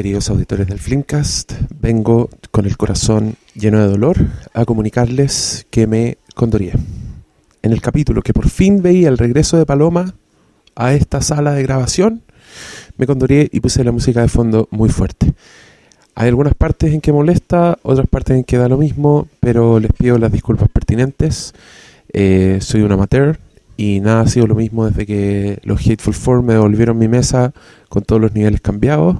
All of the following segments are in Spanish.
queridos auditores del Flimcast. Vengo con el corazón lleno de dolor a comunicarles que me condoré. En el capítulo que por fin veía el regreso de Paloma a esta sala de grabación, me condoré y puse la música de fondo muy fuerte. Hay algunas partes en que molesta, otras partes en que da lo mismo, pero les pido las disculpas pertinentes. Eh, soy un amateur y nada ha sido lo mismo desde que los Hateful Four me devolvieron mi mesa con todos los niveles cambiados.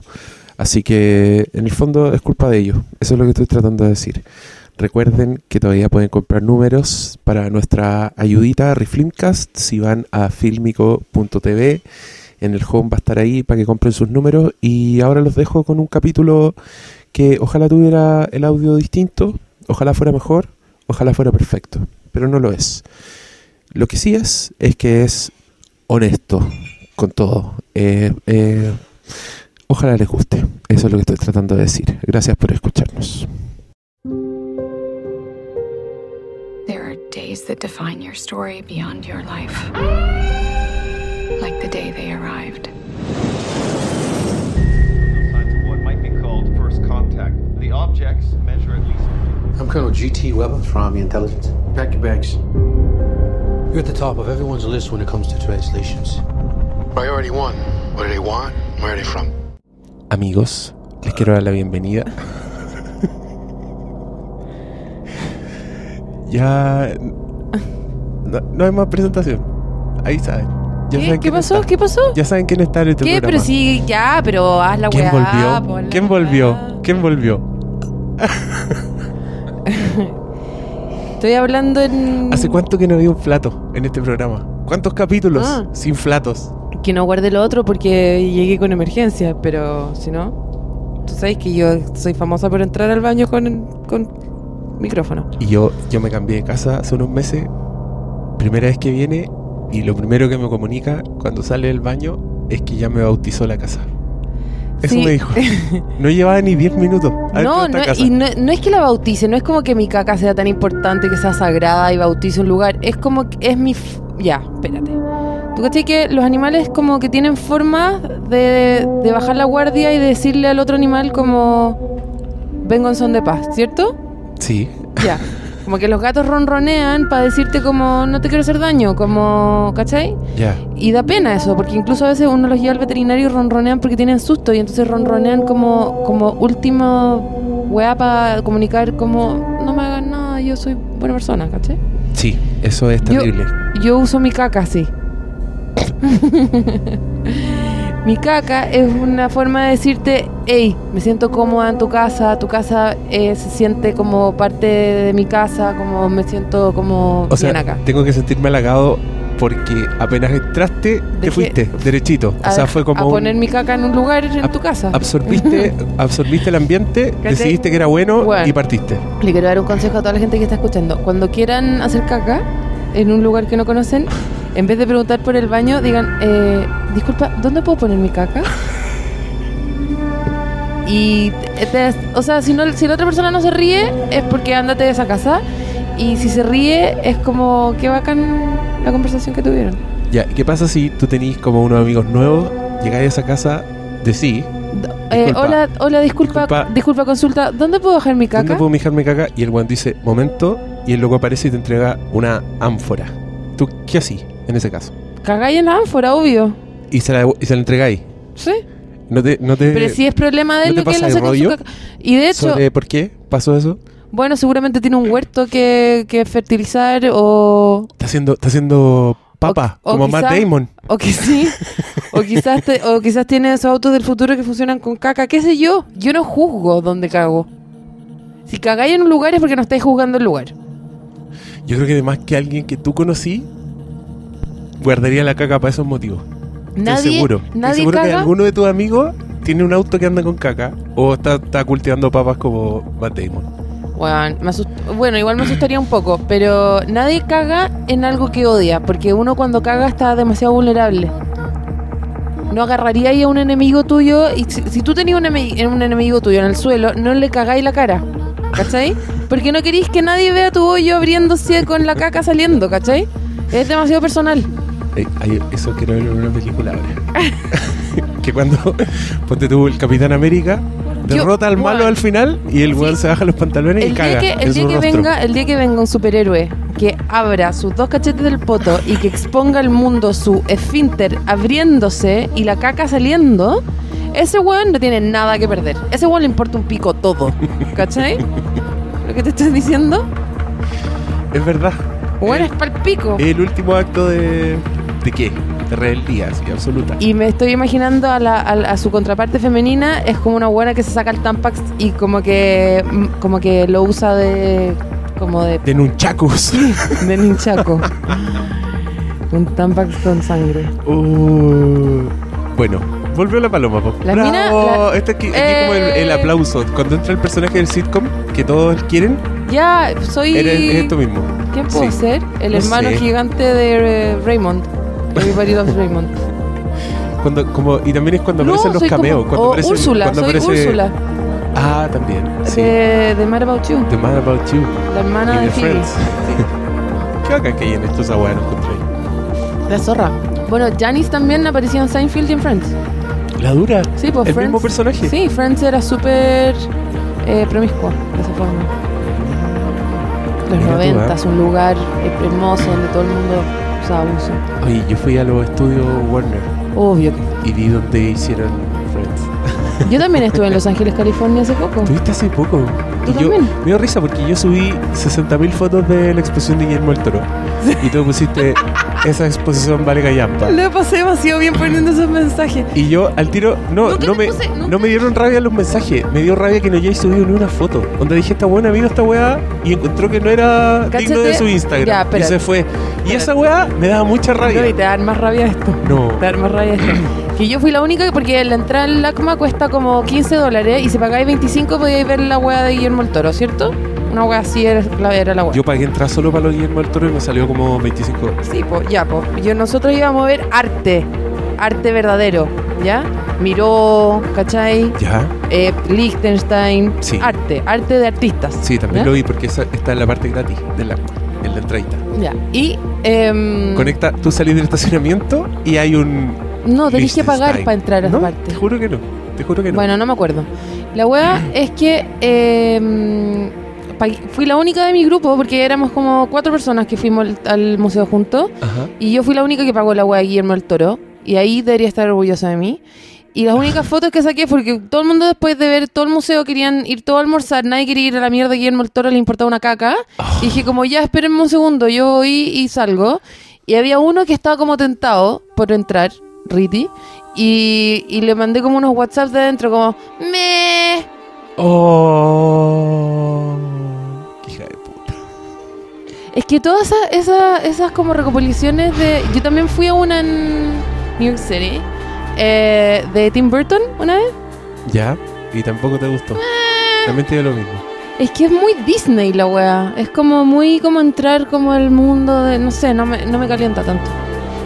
Así que en el fondo es culpa de ellos. Eso es lo que estoy tratando de decir. Recuerden que todavía pueden comprar números para nuestra ayudita Refilmcast si van a filmico.tv. En el home va a estar ahí para que compren sus números. Y ahora los dejo con un capítulo que ojalá tuviera el audio distinto, ojalá fuera mejor, ojalá fuera perfecto, pero no lo es. Lo que sí es, es que es honesto con todo. Eh, eh, ojalá les guste. Eso es lo que estoy tratando de decir. Gracias por escucharnos. There are days that define your story beyond your life. Like the day they arrived. signs of what might be called first contact. The objects measure at least. I'm Colonel G.T. Weber from Army Intelligence. Pack your bags. You're at the top of everyone's list when it comes to translations. Priority one. What do they want? Where are they from? Amigos, les quiero dar la bienvenida. ya. No, no hay más presentación. Ahí saben. Ya ¿Qué, saben ¿Qué quién pasó? está. ¿Qué pasó? Ya saben quién está en este ¿Qué? programa. Pero sí, ya, pero haz la ¿Quién weá. volvió? ¿Quién weá. volvió? ¿Quién volvió? Estoy hablando en. ¿Hace cuánto que no había un flato en este programa? ¿Cuántos capítulos Ah. sin flatos? Que no guarde lo otro porque llegué con emergencia, pero si no. Tú sabes que yo soy famosa por entrar al baño con, con micrófono. Y yo, yo me cambié de casa hace unos meses. Primera vez que viene y lo primero que me comunica cuando sale del baño es que ya me bautizó la casa. Eso Sí. me dijo. No llevaba ni 10 minutos. No, no, casa. y no, no es que la bautice, no es como que mi caca sea tan importante, que sea sagrada y bautice un lugar. Es como que es mi. f- Ya, espérate. ¿Tú cachai que los animales como que tienen forma de, de bajar la guardia y de decirle al otro animal como. Vengo en son de paz, ¿cierto? Sí. Ya. Como que los gatos ronronean para decirte como no te quiero hacer daño, como, ¿cachai? Ya. Y da pena eso, porque incluso a veces uno los lleva al veterinario y ronronean porque tienen susto y entonces ronronean como, como último weá para comunicar como no me hagan nada, yo soy buena persona, ¿cachai? Sí, eso es Yo- terrible. Yo uso mi caca así. mi caca es una forma de decirte, hey, me siento cómoda en tu casa, tu casa eh, se siente como parte de mi casa, como me siento como O sea, bien acá. tengo que sentirme halagado porque apenas entraste, te fuiste, derechito. O sea, fue como a un- poner mi caca en un lugar en Ab- tu casa. absorbiste, absorbiste el ambiente, decidiste que era bueno Bueno. y partiste. Le quiero dar un consejo a toda la gente que está escuchando. Cuando quieran hacer caca en un lugar que no conocen, en vez de preguntar por el baño, digan, eh, disculpa, ¿dónde puedo poner mi caca? Y, te- te- o sea, si, no, si la otra persona no se ríe, es porque ándate de esa casa. Y si se ríe, es como, qué bacán la conversación que tuvieron. Ya, ¿y qué pasa si tú tenés como unos amigos nuevos, llegáis a esa casa, decís, Eh, Disculpa. hola, hola, disculpa, Disculpa. disculpa, consulta, ¿dónde puedo dejar mi ¿dónde caca? puedo mijar mi caca? Y el weón dice, momento, y el loco aparece y te entrega una ánfora. ¿Tú qué así en ese caso? Cagáis en la ánfora, obvio. Y se la, y se la entregáis. Sí. No te, no te, Pero si es problema de ¿no él lo que él hace con su rollo caca. Y de hecho, sobre por qué pasó eso? bueno, seguramente tiene un huerto que, que fertilizar o, Está haciendo, está haciendo papa, O- o como Matt Damon. o que sí, o quizás te- o quizás tiene esos autos del futuro que funcionan con caca, qué sé yo. Yo no juzgo dónde cago. Si cagáis en un lugar es porque no estáis juzgando el lugar. Yo creo que además que alguien que tú conocí guardaría la caca para esos motivos. Nadie, Estoy seguro. Estoy nadie seguro que caga. alguno de tus amigos tiene un auto que anda con caca o está, está cultivando papas como Matt Damon. Bueno, me bueno, igual me asustaría un poco, pero nadie caga en algo que odia, porque uno cuando caga está demasiado vulnerable. No agarraría ahí a un enemigo tuyo y si, si tú tenías un, un enemigo tuyo en el suelo, no le cagáis la cara, ¿cachai? Porque no queréis que nadie vea tu hoyo abriéndose con la caca saliendo, ¿cachai? Es demasiado personal. Eh, eso quiero ver en una película ahora. que cuando ponte tú el Capitán América Yo- derrota al malo al final y el Sí. weón se baja los pantalones y El caga día, que, en el, día que venga, el día que venga un superhéroe que abra sus dos cachetes del poto y que exponga al mundo su esfínter abriéndose y la caca saliendo, ese weón no tiene nada que perder. Ese weón le importa un pico todo. ¿Cachai? Lo que te estoy diciendo, Es verdad. weón Eh, es pa'l pico. el último acto de. ¿De qué? De rebeldía, así, absoluta. Y me estoy imaginando a, la- a su contraparte femenina, es como una buena que se saca el Tampax y como que mm, como que lo usa de como de, De nunchakus. de ninchaco. Un Tampax con sangre. Uh, bueno, volvió la paloma. po. La ¡Bravo! mina, la- Este aquí, aquí como el, el Eh. aplauso. Cuando entra el personaje del sitcom que todos quieren, Ya, soy. eres- es esto mismo. ¿Quién puedo Sí. ser? El No hermano sé. gigante de Raymond. Everybody loves Raymond. Cuando, como, y también es cuando No, aparecen los soy como- cameos. Cuando o aparece, Úrsula, cuando soy aparece- Úrsula. Ah, también. Sí. De, de Mad About You. The Man About You. La hermana y de. Friends. Qué bacán que hay en estos aguas no encontré. La zorra. Bueno, Janice también aparecía en Seinfeld y en Friends. La dura. Sí, pues El Friends. mismo personaje. Sí, Friends era súper eh, promiscua de esa forma. Los Mira tú, 90 ¿eh? un lugar hermoso donde todo el mundo abuso. Oye, yo fui a los estudios Warner Obvio que. y vi donde hicieron. Yo también estuve en Los Ángeles, California hace poco. ¿Tuviste hace poco? ¿Tú y yo también? me dio risa porque yo subí 60.000 fotos de la exposición de Guillermo del Toro. Y tú pusiste esa exposición vale callampa. Le pasé demasiado bien poniendo esos mensajes. Y yo al tiro, no, no me, puse- no me dieron rabia los mensajes, me dio rabia que no hayáis subido ni una foto. Donde dije, esta buena vino esta weá y encontró que no era digno Cáchate. de su Instagram. Ya, y se fue. Y esa weá me daba mucha rabia. No, y te da más rabia esto. No. Te da más rabia esto. Que yo fui la única porque la entrada al LACMA cuesta como 15 dólares y si pagáis 25 podíais ver la weá de Guillermo el Toro, ¿cierto? Una weá así era la, era la weá. Yo pagué entrar solo para los Guillermo del Toro y me salió como 25 dólares. Sí, pues ya, pues. Yo, nosotros íbamos a ver arte. Arte verdadero, ¿ya? Miró, ¿cachai? ¿Ya? Eh, Liechtenstein. Sí. Arte, arte de artistas. Sí, también ¿ya? lo vi porque esa está en la parte gratis de la, en la entradita. Ya. Y. em, Conecta, tú salís del estacionamiento y hay un. No, tenés que pagar para entrar a esa No, parte. Te juro que no. Te juro que no. Bueno, no me acuerdo. La wea es que eh, fui la única de mi grupo porque éramos como cuatro personas que fuimos al, al museo juntos Ajá. y yo fui la única que pagó la wea de Guillermo del Toro y ahí debería estar orgullosa de mí. Y las únicas fotos que saqué porque todo el mundo después de ver todo el museo querían ir todo a almorzar, nadie quería ir a la mierda Guillermo del Toro, le importaba una caca. Y dije como ya, espérenme un segundo, yo voy y salgo. Y había uno que estaba como tentado por entrar, Riti, y, y le mandé como unos WhatsApp de adentro como, me... Oh. Hija de puta. Es que todas esas, esas, esas como recopilaciones de... Yo también fui a una en New York City, eh, de Tim Burton una vez. Ya. Y tampoco te gustó. También te dio lo mismo. Es que es muy Disney la wea. Es como muy como entrar como al mundo de... No sé, no me, no me calienta tanto.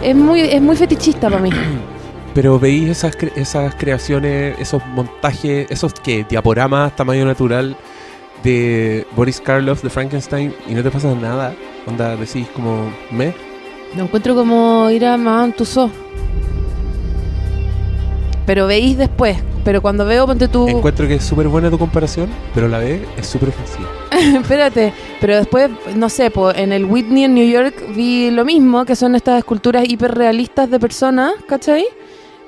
Es muy, es muy fetichista para mí. Pero veis esas, cre- esas creaciones, esos montajes, esos que diaporamas tamaño natural de Boris Karloff de Frankenstein y no te pasa nada. Onda, decís como, me. Lo encuentro como ir a Madame Tussauds. Pero veis después. Pero cuando veo, ponte tú... Encuentro que es súper buena tu comparación, pero la vez es súper ofensiva. Espérate, pero después, no sé, po, en el Whitney en New York vi lo mismo, que son estas esculturas hiperrealistas de personas, ¿cachai?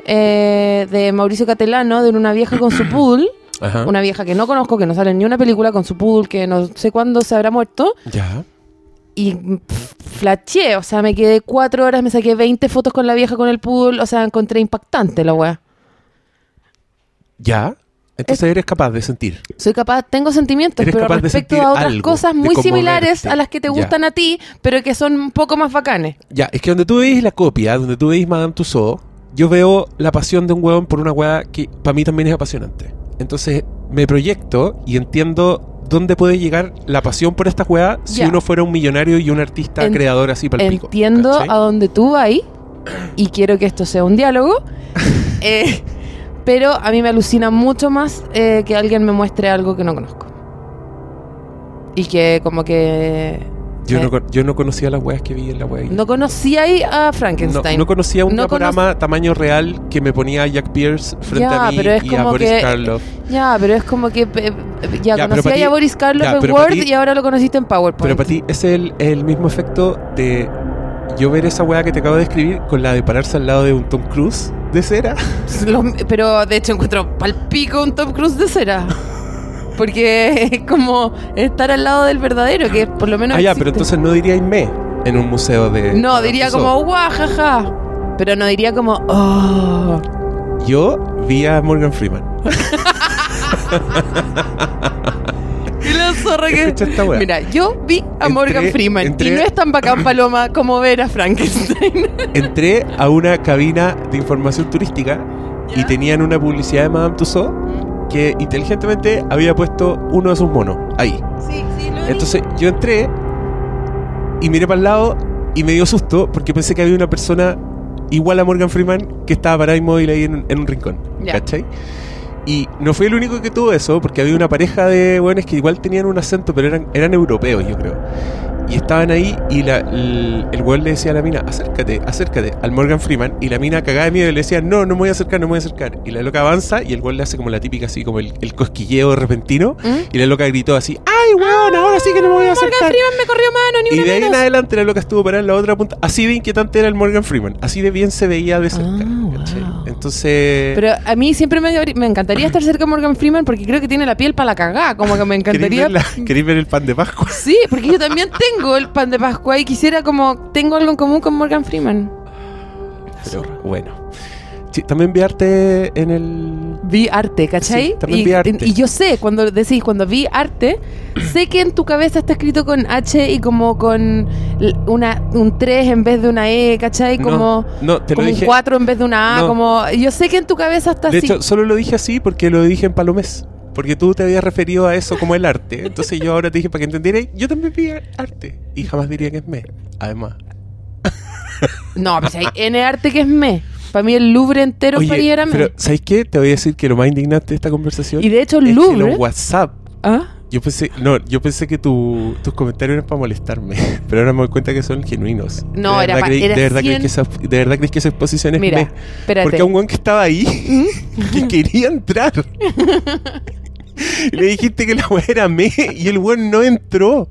Eh, de Mauricio Catelano, de una vieja con su poodle, Ajá. una vieja que no conozco, que no sale en ni una película con su poodle, que no sé cuándo se habrá muerto, Ya. y pff, flasheé, o sea, me quedé cuatro horas, me saqué 20 fotos con la vieja con el poodle, o sea, encontré impactante la weá. Ya. Entonces eres capaz de sentir. Soy capaz, tengo sentimientos, Eres pero respecto a otras algo, cosas muy similares a las que te Ya. gustan a ti, pero que son un poco más bacanes. Ya, es que donde tú veis la copia, donde tú veis Madame Tussauds, yo veo la pasión de un huevón por una hueá que para mí también es apasionante. Entonces me proyecto y entiendo dónde puede llegar la pasión por esta hueá si Ya. uno fuera un millonario y un artista En- creador así para el pico. Entiendo ¿cachai? a dónde tú vas y quiero que esto sea un diálogo. eh, pero a mí me alucina mucho más eh, que alguien me muestre algo que no conozco. Y que como que Yo, Eh, no, yo no conocía las weas que vi en la wea. no conocía ahí a No, Frankenstein. no conocía un No diaporama tamaño real que me ponía a Jack Pierce frente Ya, a mí pero es y a como Boris que- Karloff. Ya, pero es como que eh, ya, Ya, conocía para ti- a Boris Karloff ya, en Word y ahora lo conociste en PowerPoint. Pero para ti es el, el mismo efecto de yo ver esa wea que te acabo de escribir con la de pararse al lado de un Tom Cruise de cera. Pero de hecho encuentro palpico un Tom Cruise de cera. Porque es como estar al lado del verdadero, que por lo menos. ah, ya, existe. pero entonces no diría me en un museo de. No, diría como guajaja. Pero no diría como. Oh. Yo vi a Morgan Freeman. Zorra que. Esta. Mira, yo vi a Entré- Morgan Freeman entré- y no es tan bacán paloma como ver a Frankenstein. Entré a una cabina de información turística y tenían una publicidad de Madame Tussauds que inteligentemente había puesto uno de sus monos ahí. Sí, sí, lo vi. Entonces yo entré y miré para el lado y me dio susto porque pensé que había una persona igual a Morgan Freeman que estaba parada inmóvil ahí en, en un rincón. Ya. ¿Cachai? Y no fui el único que tuvo eso, porque había una pareja de buenos que igual tenían un acento, pero eran, eran europeos, yo creo. Y estaban ahí y la, el, el weón le decía a la mina, acércate, acércate, al Morgan Freeman. Y la mina cagada de miedo y le decía, no, no me voy a acercar, no me voy a acercar. Y la loca avanza y el weón le hace como la típica, así como el, el cosquilleo repentino. ¿Mm? Y la loca gritó así, ¡ay, weón, ahora sí que no me voy a Morgan acercar! Freeman me corrió mano, ni Y una de ahí en adelante la loca estuvo parada en la otra punta. Así de inquietante era el Morgan Freeman. Así de bien se veía de cerca. Ah. Entonces... Pero a mí siempre me, me encantaría estar cerca de Morgan Freeman porque creo que tiene la piel para la cagada. Como que me ¿queréis encantaría. ver, la- queréis ver el pan de Pascua? Sí, porque yo también tengo el pan de Pascua y quisiera como. Tengo algo en común con Morgan Freeman. Pero bueno. Sí, también vi arte en el... Vi arte, ¿cachai? Sí, también y, vi arte. y yo sé, cuando decís, cuando vi arte, sé que en tu cabeza está escrito con H y como con una, un 3 en vez de una E, ¿cachai? Como, no, no, te lo como dije... un 4 en vez de una A, No. como... Yo sé que en tu cabeza está De así. hecho, solo lo dije así porque lo dije en Palomés. Porque tú te habías referido a eso como el arte. Entonces yo ahora te dije para que entendieras, yo también vi arte. Y jamás diría que es me. Además. No, pues hay N arte que es me. Para mí el Louvre entero para mí era me. pero ¿sabes qué? Te voy a decir que lo más indignante de esta conversación Y de hecho es el que Louvre... los WhatsApp ¿Ah? Yo pensé, no, yo pensé que tu- tus comentarios eran para molestarme, pero ahora me doy cuenta que son genuinos. No, de era verdad pa- creí- era de verdad creí 100. que esa, de verdad creí que esa exposición es Mira, me. espérate. Porque a un weón que estaba ahí, que quería entrar. Y le dijiste que la weá era me y el weón no entró.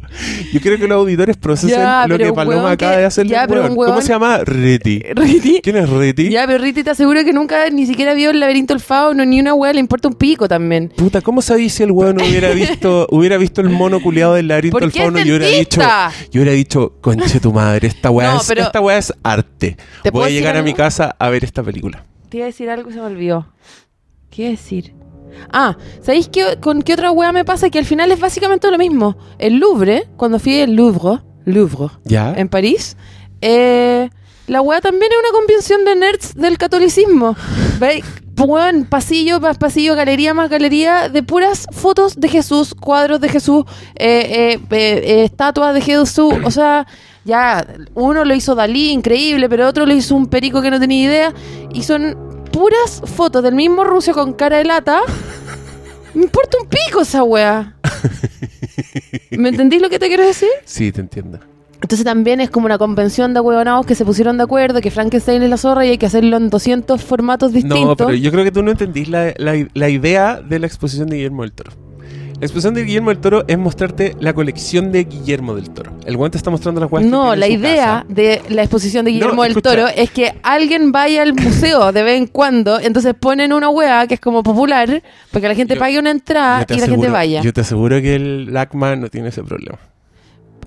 Yo creo que los auditores procesen Ya, lo que Paloma acaba que- de ya, weón. un ¿Cómo se llama? Reti. Riti. ¿Quién es Reti? Ya, pero Riti te aseguro que nunca ni siquiera vio el laberinto del fauno, ni una weá, le importa un pico también. Puta, ¿cómo sabéis si el weón hubiera visto, hubiera visto el mono culeado del laberinto ¿Por del fauno y hubiera dicho, yo hubiera dicho, conche tu madre, esta weá, No, es, pero- esta weá es arte. ¿Te Voy a llegar a mi casa a ver esta película. Te iba a decir algo y se me olvidó. ¿Qué iba a decir? Ah, ¿sabéis qué, con qué otra weá me pasa? Que al final es básicamente lo mismo. El Louvre, cuando fui al Louvre, Louvre, ¿Ya? en París, eh, la weá también es una convención de nerds del catolicismo. ¿Veis? Weón, pasillo más pasillo, galería más galería, de puras fotos de Jesús, cuadros de Jesús, eh, eh, eh, estatuas de Jesús. O sea, ya, uno lo hizo Dalí, increíble, pero otro lo hizo un perico que no tenía idea. Y son puras fotos del mismo ruso con cara de lata. Me importa un pico esa weá. ¿Me entendís lo que te quiero decir? Sí, te entiendo. Entonces también es como una convención de huevonados que se pusieron de acuerdo que Frankenstein es la zorra y hay que hacerlo en 200 formatos distintos. No, pero yo creo que tú no entendís la, la- la idea de la exposición de Guillermo del Toro. La exposición de Guillermo del Toro es mostrarte la colección de Guillermo del Toro. El weón te está mostrando las que No, la idea casa. de la exposición de Guillermo del escucha. Toro es que alguien vaya al museo de vez en cuando, entonces ponen una hueá que es como popular, para que la gente Yo- pague una entrada y la gente vaya. Yo te aseguro que el LACMA no tiene ese problema.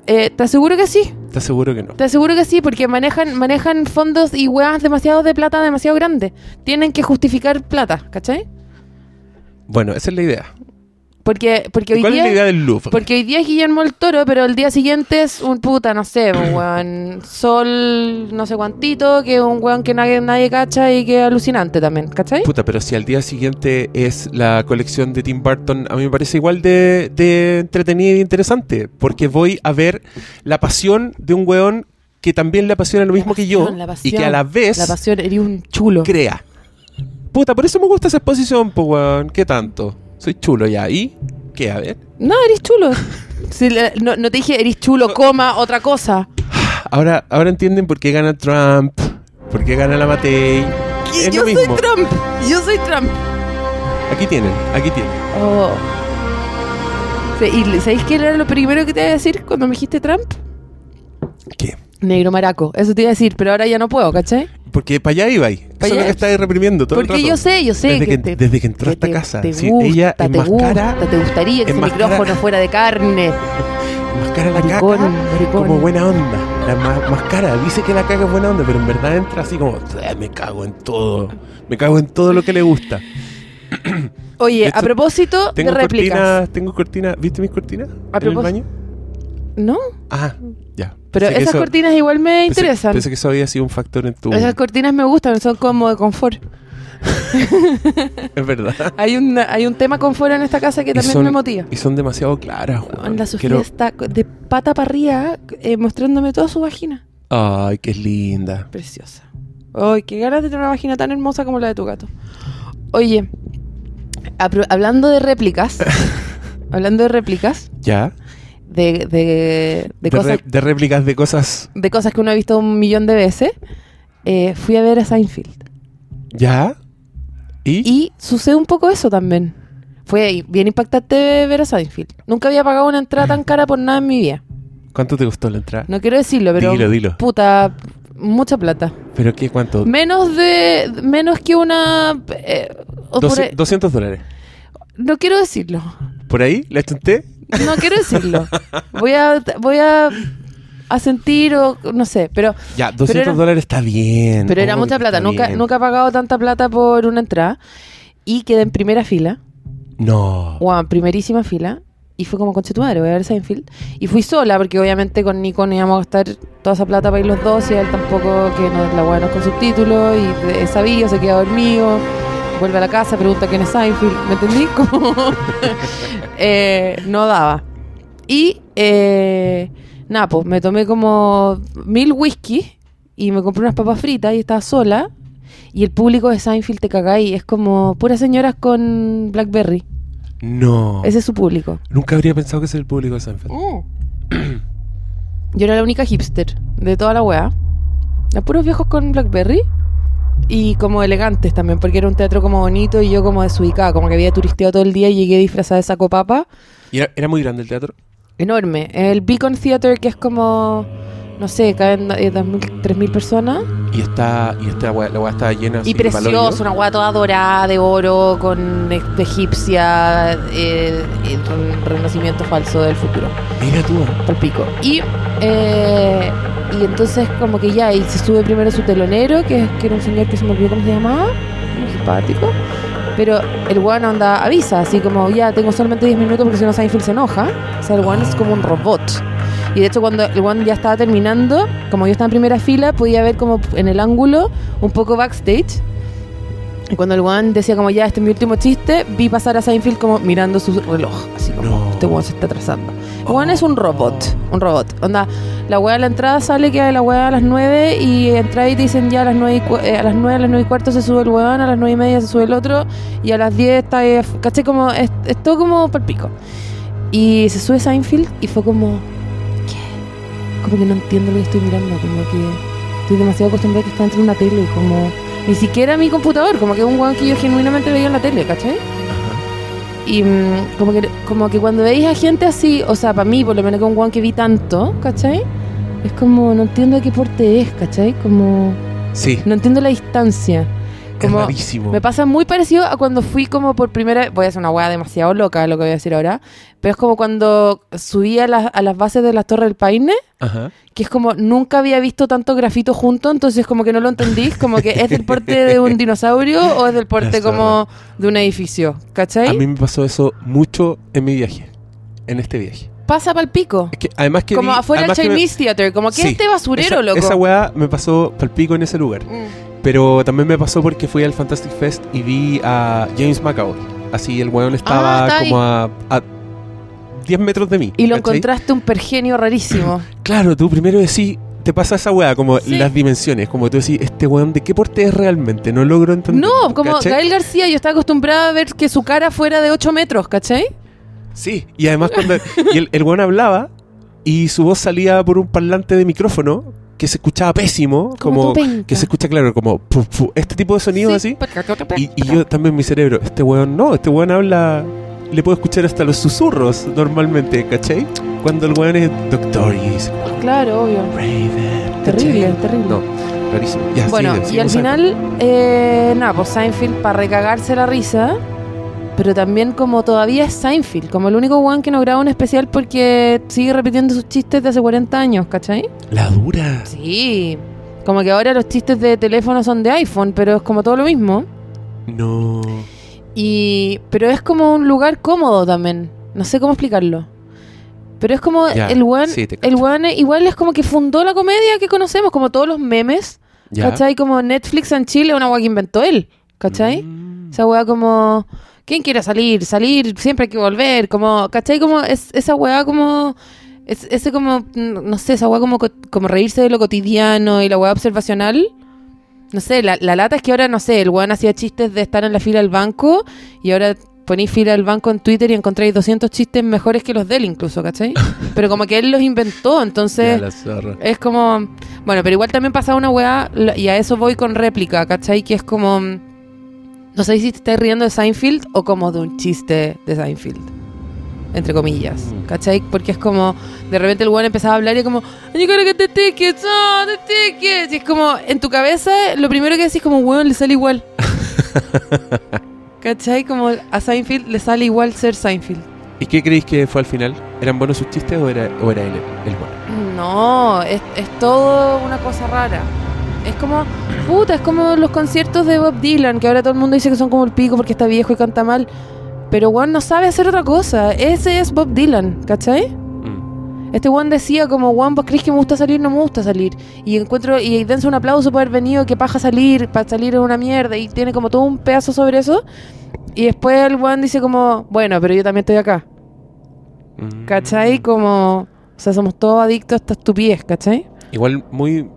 Eh, te aseguro que sí, Te aseguro que no. te aseguro que sí, porque manejan, manejan fondos y hueás demasiado de plata, demasiado grandes. Tienen que justificar plata, ¿cachai? Bueno, esa es la idea. Porque, porque hoy ¿Cuál día... es la idea del Louvre? Porque hoy día es Guillermo el Toro, pero el día siguiente es un puta, no sé, un weón sol no sé cuantito, que es un weón que nadie, nadie cacha y que es alucinante también, ¿cachai? Puta, pero si al día siguiente es la colección de Tim Burton, a mí me parece igual de, de entretenida e interesante, porque voy a ver la pasión de un weón que también le apasiona lo mismo que yo pasión, y que a la vez La pasión, eres un chulo. crea. Puta, por eso me gusta esa exposición, pues weón. ¿Qué tanto? Soy chulo ya. ¿Y qué? A ver. No, eres chulo. Si le- no, no te dije, eres chulo, coma, otra cosa. Ahora, ahora entienden por qué gana Trump, por qué gana la Matei. Es yo lo mismo. soy Trump. Yo soy Trump. Aquí tienen, aquí tienen. Oh. Sí, ¿Y sabéis qué era lo primero que te iba a decir cuando me dijiste Trump? ¿Qué? Negro maraco. Eso te iba a decir, pero ahora ya no puedo, ¿cachai? Porque para allá iba ahí. Eso es lo que estáis reprimiendo todo el Porque rato. yo sé, yo sé. Desde que, te- desde que entró a esta te- casa. Te Sí, gusta, ella te enmascara, gusta, te gustaría que ese micrófono fuera de carne. enmascara la Maricón, caca maricón. como buena onda. La ma- máscara dice que la caca es buena onda, pero en verdad entra así como, "Eh, me cago en todo. Me cago en todo lo que le gusta. Oye, hecho, a propósito Tengo de réplicas. cortinas, tengo cortinas. ¿Viste mis cortinas? A ¿En el baño? ¿No? Ah, ya. Pero Pensé esas eso- cortinas igual me pensé- interesan. Pensé que eso había sido un factor en tu... Esas cortinas me gustan, son como de confort. Es verdad. Hay un, hay un tema confort en esta casa que también son- me motiva. Y son demasiado claras. weón. La Sofía Quiero- está de pata para arriba eh, mostrándome toda su vagina. Ay, qué linda. Preciosa. Ay, qué ganas de tener una vagina tan hermosa como la de tu gato. Oye, hablando de réplicas, hablando de réplicas, ¿Ya? De, de, de cosas, re- de réplicas de cosas. de cosas que uno ha visto un millón de veces, eh, fui a ver a Seinfeld. ¿Ya? ¿Y? Y sucede un poco eso también. Fue bien impactante ver a Seinfeld. Nunca había pagado una entrada tan cara por nada en mi vida. ¿Cuánto te gustó la entrada? No quiero decirlo, pero Dilo, dilo. puta, mucha plata. ¿Pero qué? ¿Cuánto? Menos de menos que una eh, o por Doce- ahí- 200 dólares. no quiero decirlo. ¿Por ahí? ¿Le achunté? No quiero decirlo. Voy a voy a a sentir o no sé, pero Ya, 200 era- dólares está bien. pero era mucha plata. Nunca bien. nunca he pagado tanta plata por una entrada y quedé en primera fila. No. Wow, primerísima fila. Y fue como, conche tu madre, voy a ver Seinfeld. Y fui sola, porque obviamente con Nico no íbamos a gastar toda esa plata para ir los dos. Y él tampoco, que no, la weá no es con subtítulos. Y de- sabía, se queda dormido. Vuelve a la casa, pregunta quién es Seinfeld. ¿Me entendí? Como eh, no daba. Y eh, nada, pues me tomé como mil whisky y me compré unas papas fritas y estaba sola. Y el público de Seinfeld te caga y es como puras señoras con Blackberry. No. Ese es su público. Nunca habría pensado que es el público de Seinfeld. Yo era la única hipster de toda la weá. A puros viejos con Blackberry. Y como elegantes también, porque era un teatro como bonito y yo como desubicada, como que había turisteado todo el día y llegué disfrazada de saco papa. ¿Y era, era muy grande el teatro? Enorme. El Beacon Theater, que es como, no sé, caben eh, 2.000, 3.000 personas. Y está, y esta la weá estaba llena Y precioso, una weá toda dorada, de oro, con egipcia, eh, re- renacimiento falso del futuro. Mira tú. Por pico. Y, eh, y entonces como que ya, y se sube primero su telonero, que, que era un señor que se me olvidó cómo se llamaba, muy simpático. Pero el one onda avisa, así como ya tengo solamente 10 minutos porque si no Seinfeld se enoja. O sea, el one es como un robot. Y de hecho cuando el one ya estaba terminando, como yo estaba en primera fila, podía ver como en el ángulo un poco backstage. Y cuando el one decía como ya, este es mi último chiste, vi pasar a Seinfeld como mirando su reloj. Así como, No. este one se está atrasando. El one es un robot, un robot. Onda, la weá de la entrada sale que la weá a las 9 y entra y te dicen ya a las 9 y, eh, a las 9, a las 9 y cuarto se sube el weón, a las 9 y media se sube el otro y a las 10 está, eh, caché como, es, es todo como palpico. Y se sube Seinfeld y fue como. Como que no entiendo lo que estoy mirando, como que estoy demasiado acostumbrada a que está dentro de una tele, como ni siquiera mi computador, como que es un weón que yo genuinamente veía en la tele, ¿cachai? Y mm, como que, como que cuando veis a gente así, o sea, para mí, por lo menos que un guan que vi tanto, ¿cachai? Es como, no entiendo de qué porte es, ¿cachai? Como, Sí. no entiendo la distancia. Como, es rarísimo. me pasa muy parecido a cuando fui como por primera vez, voy a hacer una hueá demasiado loca lo que voy a decir ahora, pero es como cuando subí a, las- a las bases de la Torre del Paine, Ajá. que es como nunca había visto tanto grafito junto, entonces como que no lo entendís, como que es del porte de un dinosaurio o es del porte como de un edificio, ¿cachai? A mí me pasó eso mucho en mi viaje. En este viaje. Pasa para el pico. Es que además que Como vi- afuera del que me- Chinese Theater, como que Sí, este basurero, esa, loco. Esa weá me pasó palpico en ese lugar. Mm. Pero también me pasó porque fui al Fantastic Fest y vi a James McAvoy. Así el weón estaba Ah, como a, a 10 metros de mí. Y lo ¿cachai? encontraste un pergenio rarísimo. Claro, tú primero decís, te pasa esa weá, como Sí. las dimensiones, como tú decís, este weón, ¿de qué porte es realmente? No logro entender. no, como ¿cachai? Gael García, yo estaba acostumbrada a ver que su cara fuera de 8 metros, ¿cachai? Sí, y además cuando y el, el weón hablaba y su voz salía por un parlante de micrófono que se escuchaba pésimo, Como como, que se escucha claro, como pu, pu, este tipo de sonidos así. Y, y yo también mi cerebro, este weón no, este weón habla, le puedo escuchar hasta los susurros normalmente, ¿cachai? Cuando el weón es doctor y dice, Claro, obvio. Raven. Terrible, ¿cachai? terrible. No. Ya, Bueno, sigue, y sigue, al sigue. final, eh, nada, pues Seinfeld para recagarse la risa, pero también como todavía es Seinfeld, como el único one que no graba un especial porque sigue repitiendo sus chistes de hace 40 años, ¿cachai? La dura. Sí, como que ahora los chistes de teléfono son de iPhone, pero es como todo lo mismo. No. Y pero es como un lugar cómodo también, no sé cómo explicarlo. Pero es como el one, sí, el one igual es como que fundó la comedia que conocemos, como todos los memes. ¿Cachai? Como Netflix en Chile, una weá que inventó él. ¿Cachai? Mm. Esa weá como... ¿Quién quiere salir? Salir, siempre hay que volver. Como, ¿cachai? Como es, esa weá como... Es, ese como, no sé, esa weá como, co- como reírse de lo cotidiano y la weá observacional. No sé, la, la lata es que ahora, no sé, el weón hacía chistes de estar en la fila del banco y ahora ponéis fila del banco en Twitter y encontráis 200 chistes mejores que los de él incluso, ¿cachai? Pero como que él los inventó, entonces... Es como. Bueno, pero igual también pasa una weá, y a eso voy con réplica, ¿cachai? Que es como. No sé si te estás riendo de Seinfeld o como de un chiste de Seinfeld. Entre comillas, Mm. ¿cachai? Porque es como. De repente el weón empezaba a hablar y como. "And you gotta get the tickets, oh, the tickets. Y es como. En tu cabeza, lo primero que decís es como, weón, le sale igual. ¿cachai? Como a Seinfeld le sale igual ser Seinfeld. ¿Y qué creéis que fue al final? ¿Eran buenos sus chistes o era, o era él el bueno? No, es, es todo una cosa rara. Es como, puta, es como los conciertos de Bob Dylan, que ahora todo el mundo dice que son como el pico porque está viejo y canta mal. Pero Juan no sabe hacer otra cosa. Ese es Bob Dylan, ¿cachai? Mm. Este Juan decía como, Juan, vos crees que me gusta salir, no me gusta salir. Y encuentro, y dense un aplauso por haber venido, que paja salir, para salir es una mierda. Y tiene como todo un pedazo sobre eso. Y después el Juan dice como, bueno, pero yo también estoy acá. Mm. ¿Cachai? Como, o sea, somos todos adictos a esta estupidez, ¿cachai? Igual muy...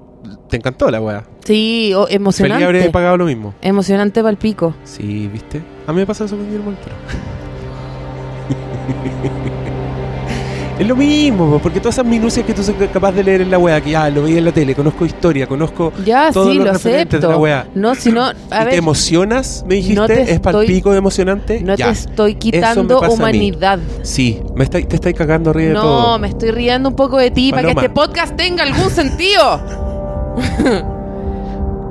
Te encantó la weá. Sí, o- Feliz emocionante. habría pagado lo mismo. Emocionante para el pico. Sí, ¿viste? A mí me pasa eso con Guillermo. Es lo mismo, po, porque todas esas minucias que tú sos capaz de leer en la weá, que ya lo veía en la tele, conozco historia, conozco Ya, todos sí, los lo referentes de la acepto. weá. No, si no, a y te emocionas, me dijiste, no es para el estoy- pico de emocionante. no ya. te estoy quitando humanidad. Sí, me está, te estáis cagando arriba de No, todo. me estoy riendo un poco de ti para que este podcast tenga algún sentido.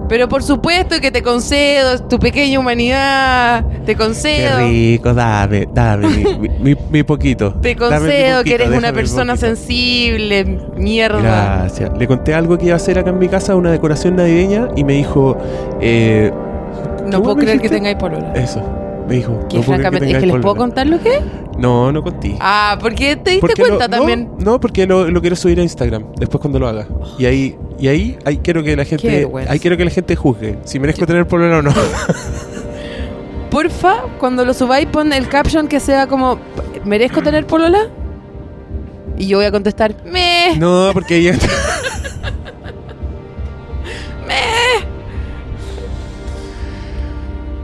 Pero por supuesto que te concedo tu pequeña humanidad. Te Qué concedo. rico, dame, dame mi, mi- mi- poquito. Te concedo poquito, que eres una persona sensible. Mierda. Gracias. Le conté algo que iba a hacer acá en mi casa, una decoración navideña, y me dijo. Eh, No ¿qué puedo creer que tengáis polola. Eso. Me dijo. Que no francamente, es tengáis que les puedo contar lo que es. No, no conté. Ah, porque te diste Porque cuenta lo- también. No, no, porque lo, lo quiero subir a Instagram después cuando lo haga. Y ahí, y ahí, ahí quiero que la gente, ahí quiero que la gente juzgue si merezco tener problema o no. Porfa, cuando lo subáis, pon el caption que sea como: ¿Merezco tener polola? Y yo voy a contestar: Me. no, porque ella.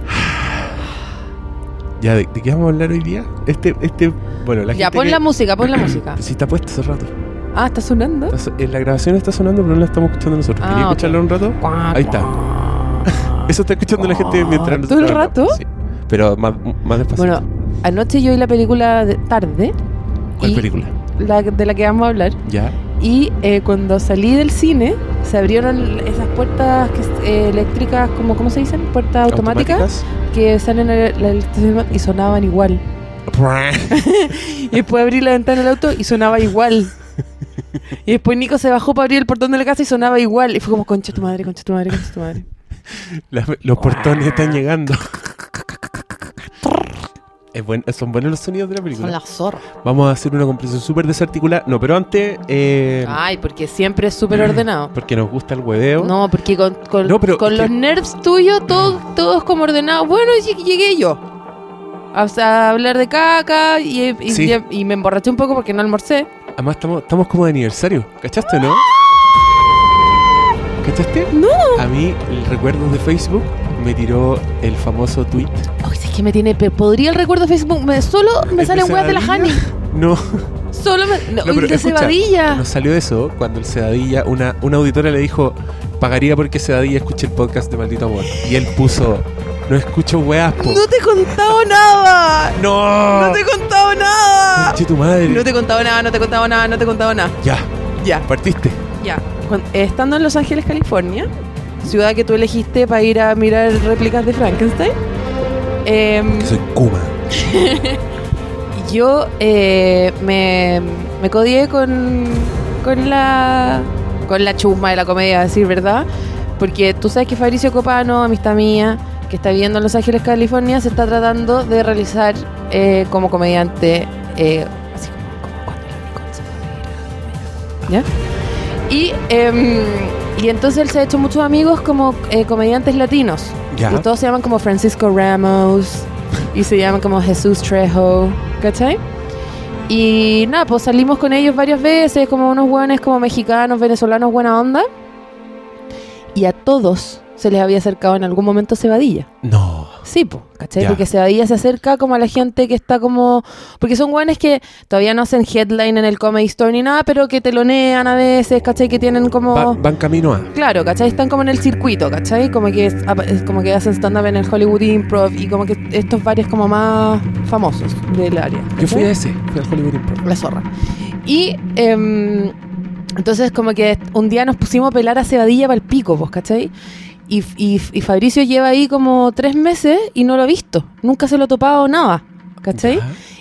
Ya, ¿de, de qué vamos a hablar hoy día? Este, este, bueno, la Ya, gente pon que- la música, pon la música. Sí, está puesta hace rato. Ah, está sonando. Está so- eh, la grabación está sonando, pero no la estamos escuchando nosotros. Ah, ¿Querías ok. escucharla un rato? Ahí está. Eso está escuchando la gente mientras ¿Todo el rato? Sí. Pero más, más despacito. Bueno, anoche yo vi la película de tarde. ¿Cuál película? La de la que vamos a hablar. Ya. Y eh, cuando salí del cine, se abrieron esas puertas que, eh, eléctricas, como, ¿cómo se dicen? Puertas automáticas, que salen en el, el estacionamiento y sonaban igual. Y después abrí la ventana del auto y sonaba igual. Y después Nico se bajó para abrir el portón de la casa y sonaba igual. Y fue como, concha tu madre, concha tu madre, concha tu madre. Los portones están llegando. Es buen- son buenos los sonidos de la película. Son las zorras. Vamos a hacer una comprensión súper desarticulada. No, pero antes, eh, Ay, porque siempre es súper ordenado. porque nos gusta el hueveo. No, porque con, con, No, pero con es los nerds tuyos, todo, todo es como ordenado. Bueno, llegué yo. A hablar de caca y, y- Sí. y me emborraché un poco porque no almorcé. Además, estamos, estamos como de aniversario. ¿Cachaste o no? ¿Cachaste? No. A mí, el recuerdo de Facebook me tiró el famoso tweet. Ay, si es que me tiene. pe- Podría el recuerdo de Facebook. Me, solo me ¿El de salen weas de la? Hani. No, Solo me. No, No, uy, pero de escucha, cebadilla. nos salió eso cuando el Cebadilla, una, una auditora le dijo, pagaría porque Cebadilla escuche el podcast de Maldito Amor. Y él puso, no escucho weas, po. No te he contado nada. No, No te he contado nada. Conche tu madre. No te he contado nada, no te he contado nada, no te he contado nada. Ya, Ya, partiste. ya. Cuan- eh, estando en Los Ángeles, California, ciudad que tú elegiste para ir a mirar réplicas de Frankenstein, Que soy Kuma. yo eh, me, me codié con, con la con la chusma de la comedia, a decir verdad. Porque tú sabes que Fabricio Copano, amistad mía, que está viviendo en Los Ángeles, California, se está tratando de realizar eh, como comediante, eh, así como, como cuando la Nicole se fue a vivir a- ¿Ya? Y, em, y entonces él se ha hecho muchos amigos como eh, comediantes latinos. Ya. Y todos se llaman como Francisco Ramos y se llaman como Jesús Trejo, ¿cachai? Y nada, pues salimos con ellos varias veces, como unos buenos, como mexicanos, venezolanos, buena onda. Y a todos se les había acercado en algún momento Cebadilla. No. Sí, pues, ¿cachai? Porque Cebadilla se acerca como a la gente que está como... Porque son guanes que todavía no hacen headline en el Comedy Store ni nada, pero que telonean a veces, ¿cachai? Que tienen como... Va- van camino a. Claro, ¿cachai? Están como en el circuito, ¿cachai? Como que, es- como que hacen stand-up en el Hollywood Improv y como que estos varios como más famosos del área. Yo fui ¿cachai? a ese, fui al Hollywood Improv. La zorra. Y em, entonces como que un día nos pusimos a pelar a Cebadilla para el pico, pues, ¿cachai? Y, y, y Fabricio lleva ahí como tres meses y no lo ha visto. Nunca se lo ha topado nada, ¿cachai?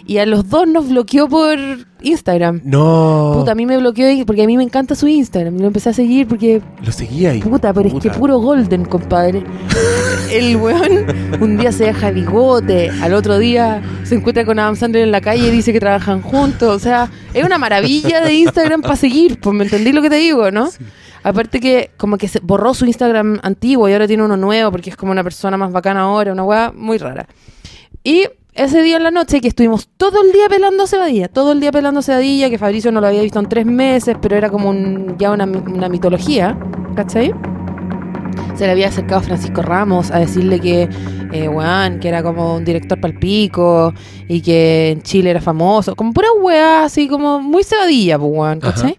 Y a los dos nos bloqueó por Instagram. No. Puta, a mí me bloqueó porque a mí me encanta su Instagram. Lo empecé a seguir porque Lo seguía ahí. Puta, pero es que puro golden, compadre. El weón un día se deja bigote, al otro día se encuentra con Adam Sandler en la calle y dice que trabajan juntos. O sea, es una maravilla de Instagram para seguir, pues me entendí lo que te digo, ¿no? Aparte que como que borró su Instagram antiguo y ahora tiene uno nuevo porque es como una persona más bacana ahora, una weá muy rara. Y ese día en la noche que estuvimos todo el día pelando cebadilla, todo el día pelando cebadilla, que Fabricio no lo había visto en tres meses, pero era como ya una, una mitología, ¿cachai? Se le había acercado Francisco Ramos a decirle que, eh, weón, que era como un director palpico y que en Chile era famoso, como pura weá, así como muy cebadilla, pues, weón, ¿cachai?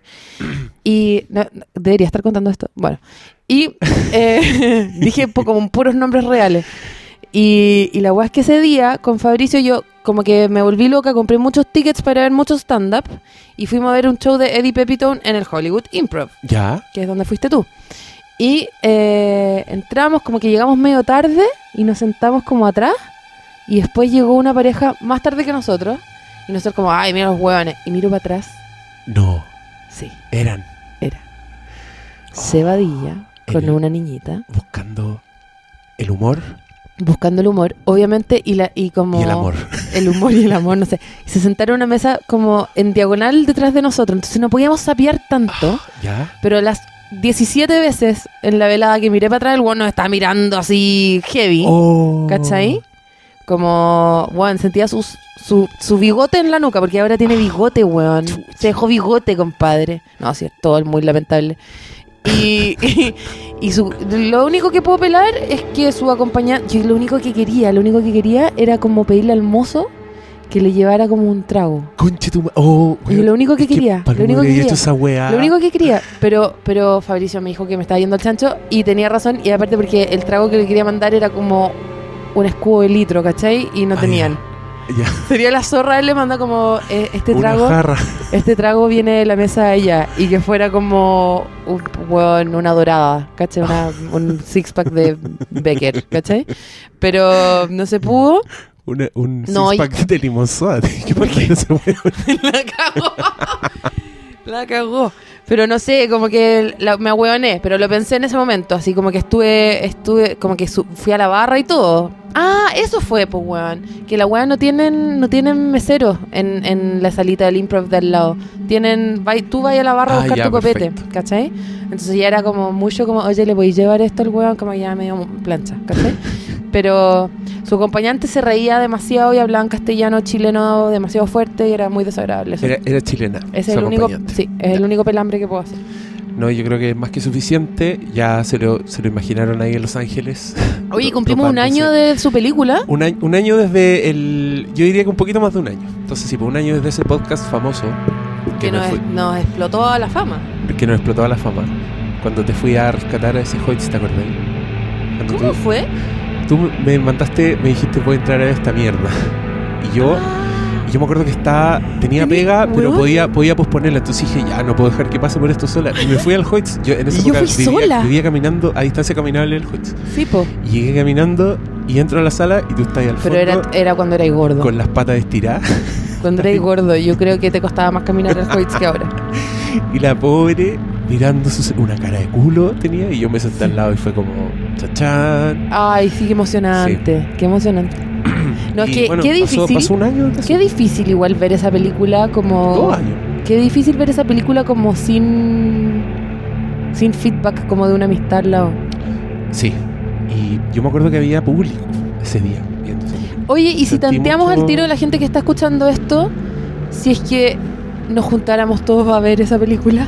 Y no, no, debería estar contando esto. Bueno, y eh, dije como puros nombres reales. Y, y la weá es que ese día, con Fabricio, yo como que me volví loca, compré muchos tickets para ver muchos stand-up y fuimos a ver un show de Eddie Pepitone en el Hollywood Improv Ya. que es donde fuiste tú. Y eh, entramos, como que llegamos medio tarde y nos sentamos como atrás. Y después llegó una pareja más tarde que nosotros. Y nosotros como, ay, mira los huevones. Y miro para atrás. No. Sí, Eran era. Cebadilla con el- una niñita. buscando el humor Buscando el humor, obviamente, y, la, y como... y el amor. El humor y el amor, no sé. Y se sentaron a una mesa como en diagonal detrás de nosotros. Entonces no podíamos sapear tanto. Ya. Pero las 17 veces en la velada que miré para atrás, el weón nos estaba mirando así heavy. Oh. ¿Cachai? Como, weón, sentía sus- su, su bigote en la nuca, porque ahora tiene bigote, weón. Se dejó bigote, compadre. No, sí, todo es muy lamentable. Y, y, y su- lo único que puedo pelar es que su acompañante, yo lo único que quería, lo único que quería era como pedirle al mozo que le llevara como un trago. Conche tu Oh, Y lo único que quería, lo único que quería. esa weá. Lo único que quería, pero, pero Fabricio me dijo que me estaba yendo al chancho y tenía razón. Y aparte porque el trago que le quería mandar era como un escudo de litro, ¿cachai? Y no Ah, tenían. Sería la zorra, él le manda como eh, este Una trago. jarra. Este trago viene de la mesa de ella y que fuera como un, una dorada, ¿cachai? Una- un six pack de Becker, ¿cachai? Pero no se pudo. Una, un No, six pack de limonzuela. ¿Qué por qué no se? La cagó. La cagó. Pero no sé, como que la- me ahueoné, pero lo pensé en ese momento, así como que estuve, estuve, como que su- fui a la barra y todo. Ah, eso fue, pues, weón. Que la weón no tienen, no tienen meseros en, en la salita del improv de al lado. Tienen, vai- tú vas a la barra a Ah, buscar ya, tu copete. ¿cachai? Entonces ya era como mucho como, oye, le voy a llevar esto al weón, como ya medio plancha, ¿cachai? Pero su acompañante se reía demasiado y hablaba en castellano chileno demasiado fuerte y era muy desagradable. Era, era chilena. Es el único, sí, es el único pelambre que puedo hacer. No, yo creo que es más que suficiente. Ya se lo, se lo imaginaron ahí en Los Ángeles. Oye, cumplimos un año de su película. Un año, un año desde el. Yo diría que un poquito más de un año. Entonces, sí, pues un año desde ese podcast famoso. Que nos, explotó a la fama. que nos explotó a la fama. Cuando te fui a rescatar a ese Hoyts, ¿te acordás? Cuando ¿Cómo tú, fue? tú me mandaste, me dijiste, voy a entrar a esta mierda. Y yo, y yo me acuerdo que estaba, tenía Tení- pega, pero podía, podía posponerla. Entonces dije, ya, no puedo dejar que pase por esto sola. Y me fui al Hoyts. Yo en esa época vivía, sola. vivía caminando a distancia caminable del Hoyts. Sí, po. Y llegué caminando y entro a la sala y tú estás ahí al Pero fondo era, era cuando erais gordo. con las patas estiradas. Cuando erais gordo, yo creo que te costaba más caminar el Hoyts que ahora. Y la pobre mirando su, una cara de culo tenía y yo me senté al lado y fue como chachán. Ay, sí, qué emocionante. Qué emocionante. No, es que bueno, qué difícil. Pasó, un año. Qué difícil igual ver esa película como. Dos años. Qué difícil ver esa película como sin. Sin feedback, como de una amistad al lado. Sí. Y yo me acuerdo que había público ese día. Oye, y si tanteamos mucho- al tiro de la gente que está escuchando esto, si es que nos juntáramos todos a ver esa película,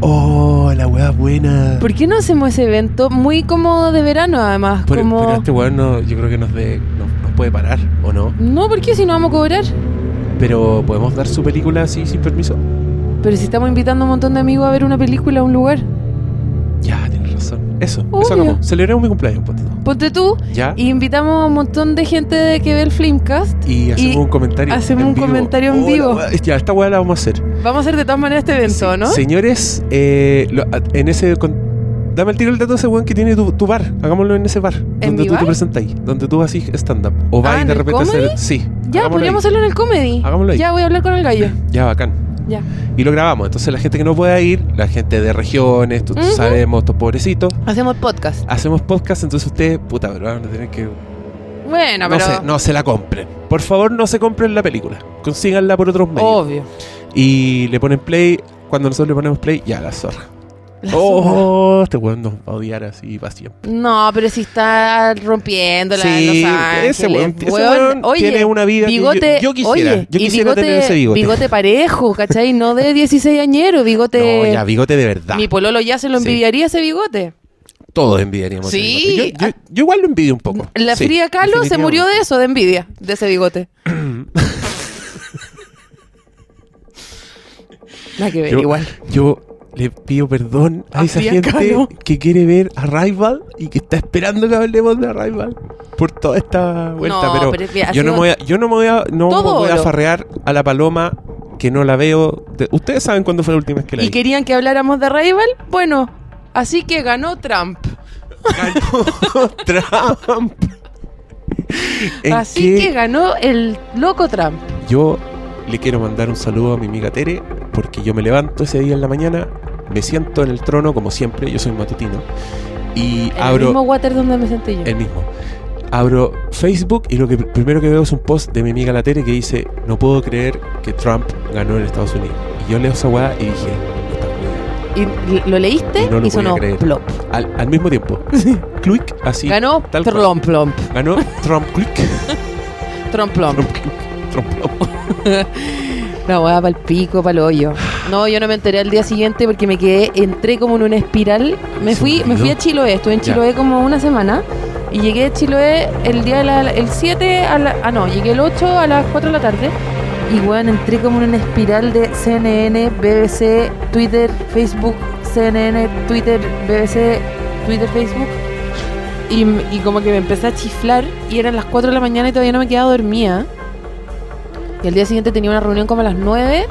Oh, la weá buena. ¿por qué no hacemos ese evento muy como de verano además? Pero, como... pero este weón no, yo creo que nos, de, nos, nos puede parar, ¿o no? No, ¿por qué si no vamos a cobrar? Pero podemos dar su película así sin permiso. Pero si estamos invitando a un montón de amigos a ver una película a un lugar. Eso, Obvio. eso hagamos. Celebremos mi cumpleaños, ponte tú. Ponte tú, Ya. y invitamos a un montón de gente de que ve el Filmcast. Y hacemos y un comentario. hacemos en un vivo. comentario en Oh, vivo. Ya, esta weá la vamos a hacer. Vamos a hacer de todas maneras este evento, Sí. ¿no? Señores, eh, lo- en ese. con- dame el tiro el dato ese weón que tiene tu, tu bar. Hagámoslo en ese bar. donde tú te bar? presentas ahí. Donde tú haces stand-up. O vas Ah, y ¿en de repente hacer. comedy? Sí. Ya, podríamos ahí. hacerlo en el comedy. Hagámoslo ahí. Ya, voy a hablar con el gallo. Ya, bacán. Ya. Y lo grabamos. Entonces, la gente que no pueda ir, la gente de regiones, tú, tú Ujú. sabemos, estos pobrecitos, Hacemos podcast. hacemos podcast. Entonces, ustedes, puta, pero van a tener que. Bueno, No, pero. se, no se la compren. Por favor, no se compren la película. Consíganla por otros medios. Obvio. Y le ponen play. Cuando nosotros le ponemos play, ya la zorra. La oh, este weón nos va a odiar así para siempre. No, pero si está Sí, en Los Ángeles. ese weón- ese weón. weón Oye, tiene una vida que yo- bigote, yo quisiera, oye, yo quisiera bigote, tener ese bigote. parejo, ¿cachai? No de 16 añeros, bigote... No, ya, bigote de verdad. Mi pololo ya se lo Sí. envidiaría ese bigote. Todos envidiaríamos ese Sí. bigote. Yo, yo- yo igual lo envidio un poco. La Sí, fría Calo se murió de eso, de envidia, de ese bigote. Nada que ver, Yo- igual. Yo le pido perdón a, A esa gente que quiere ver Arrival y que está esperando que hablemos de Arrival por toda esta vuelta. No, pero es yo, no me voy a, yo no me voy a, no me voy a farrear a la paloma que no la veo. de- Ustedes saben cuándo fue la última vez que la ¿Y vi. querían que habláramos de Rival? Bueno, así que ganó Trump. Ganó Trump. ¿En Así qué? que ganó el loco Trump. Yo le quiero mandar un saludo a mi amiga Tere, porque yo me levanto ese día en la mañana, me siento en el trono como siempre, yo soy matutino, y En abro el mismo water donde me senté yo. el mismo. Abro Facebook y lo que pr- primero que veo es un post de mi amiga la Tere que dice, no puedo creer que Trump ganó en Estados Unidos. Y yo leo esa weá y dije, no está weá". Y lo leíste Y no lo y sonó plop. al, al mismo tiempo. Click, así. Ganó. Trump plomp. Ganó Trump Click. Trump plomp. Trump La weá para el pico, para el hoyo. No, yo no me enteré al día siguiente porque me quedé, entré como en una espiral. Me fui, me fui a Chiloé, estuve en Ya. Chiloé como una semana. Y llegué a Chiloé el día de la, el 7 a la, ah no, llegué el 8 a las 4 de la tarde. Y weón, entré como en una espiral de CNN, BBC, Twitter, Facebook, CNN, Twitter, BBC, Twitter, Facebook. Y, y como que me empecé a chiflar y eran las 4 de la mañana y todavía no me quedaba dormida. Y al día siguiente tenía una reunión como a las 9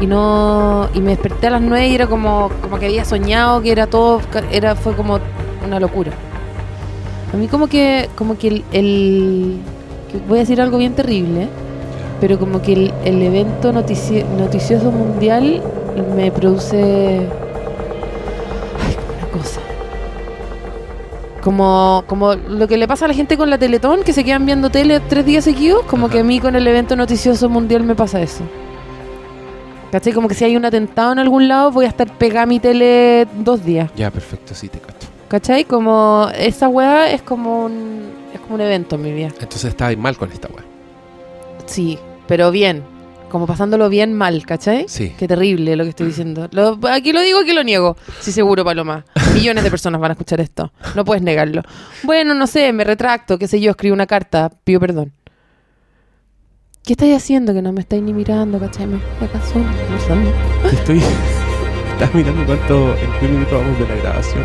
y no y me desperté a las 9 y era como como que había soñado que era todo era fue como una locura. A mí como que como que el, el- voy a decir algo bien terrible, pero como que el, evento notici- noticioso mundial me produce Como, como lo que le pasa a la gente con la Teletón, que se quedan viendo tele tres días seguidos, como Ajá. que a mí con el evento noticioso mundial me pasa eso. ¿Cachai? Como que si hay un atentado en algún lado, voy a estar pegada a mi tele dos días. Ya, perfecto, sí te cacho. ¿Cachai? Como esa weá es como un, es como un evento en mi vida. Entonces estaba mal con esta weá. Sí, pero bien. Como pasándolo bien mal, ¿cachai? Sí. Qué terrible lo que estoy diciendo. Lo- aquí lo digo, aquí lo niego. Sí, seguro, Paloma. Millones de personas van a escuchar esto. No puedes negarlo. Bueno, no sé, me retracto, qué sé yo, escribo una carta, pido perdón. ¿Qué estáis haciendo que no me estáis ni mirando, cachai? Me conversando. Te estoy. Estás mirando cuánto. En qué minuto vamos de la grabación.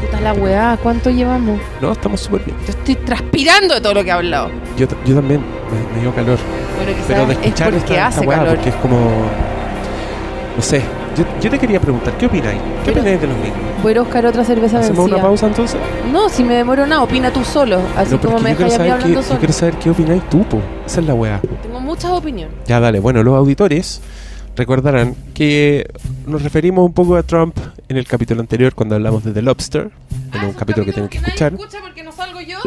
Puta la weá, ¿cuánto llevamos? No, estamos súper bien. Yo estoy transpirando de todo lo que he hablado. Yo, yo también. Me, me dio calor. Bueno, quizás Pero de es escuchar porque esta, hace esta weá, calor. porque es como. No sé. Yo, yo te quería preguntar, ¿qué opináis? ¿Qué Pero- opináis de los gringos? Voy a buscar otra cerveza ¿Hacemos vencida. una pausa entonces? No, si me demoro nada, opina tú solo. Así No, como es me dejáis a mí hablando qué- solo. Yo quiero saber qué opináis tú, po. Esa es la weá. Tengo muchas opiniones. Ya, dale. Bueno, los auditores recordarán que nos referimos un poco a Trump en el capítulo anterior cuando hablamos de The Lobster. En un capítulo que tienen que escuchar. escucha porque no salgo yo?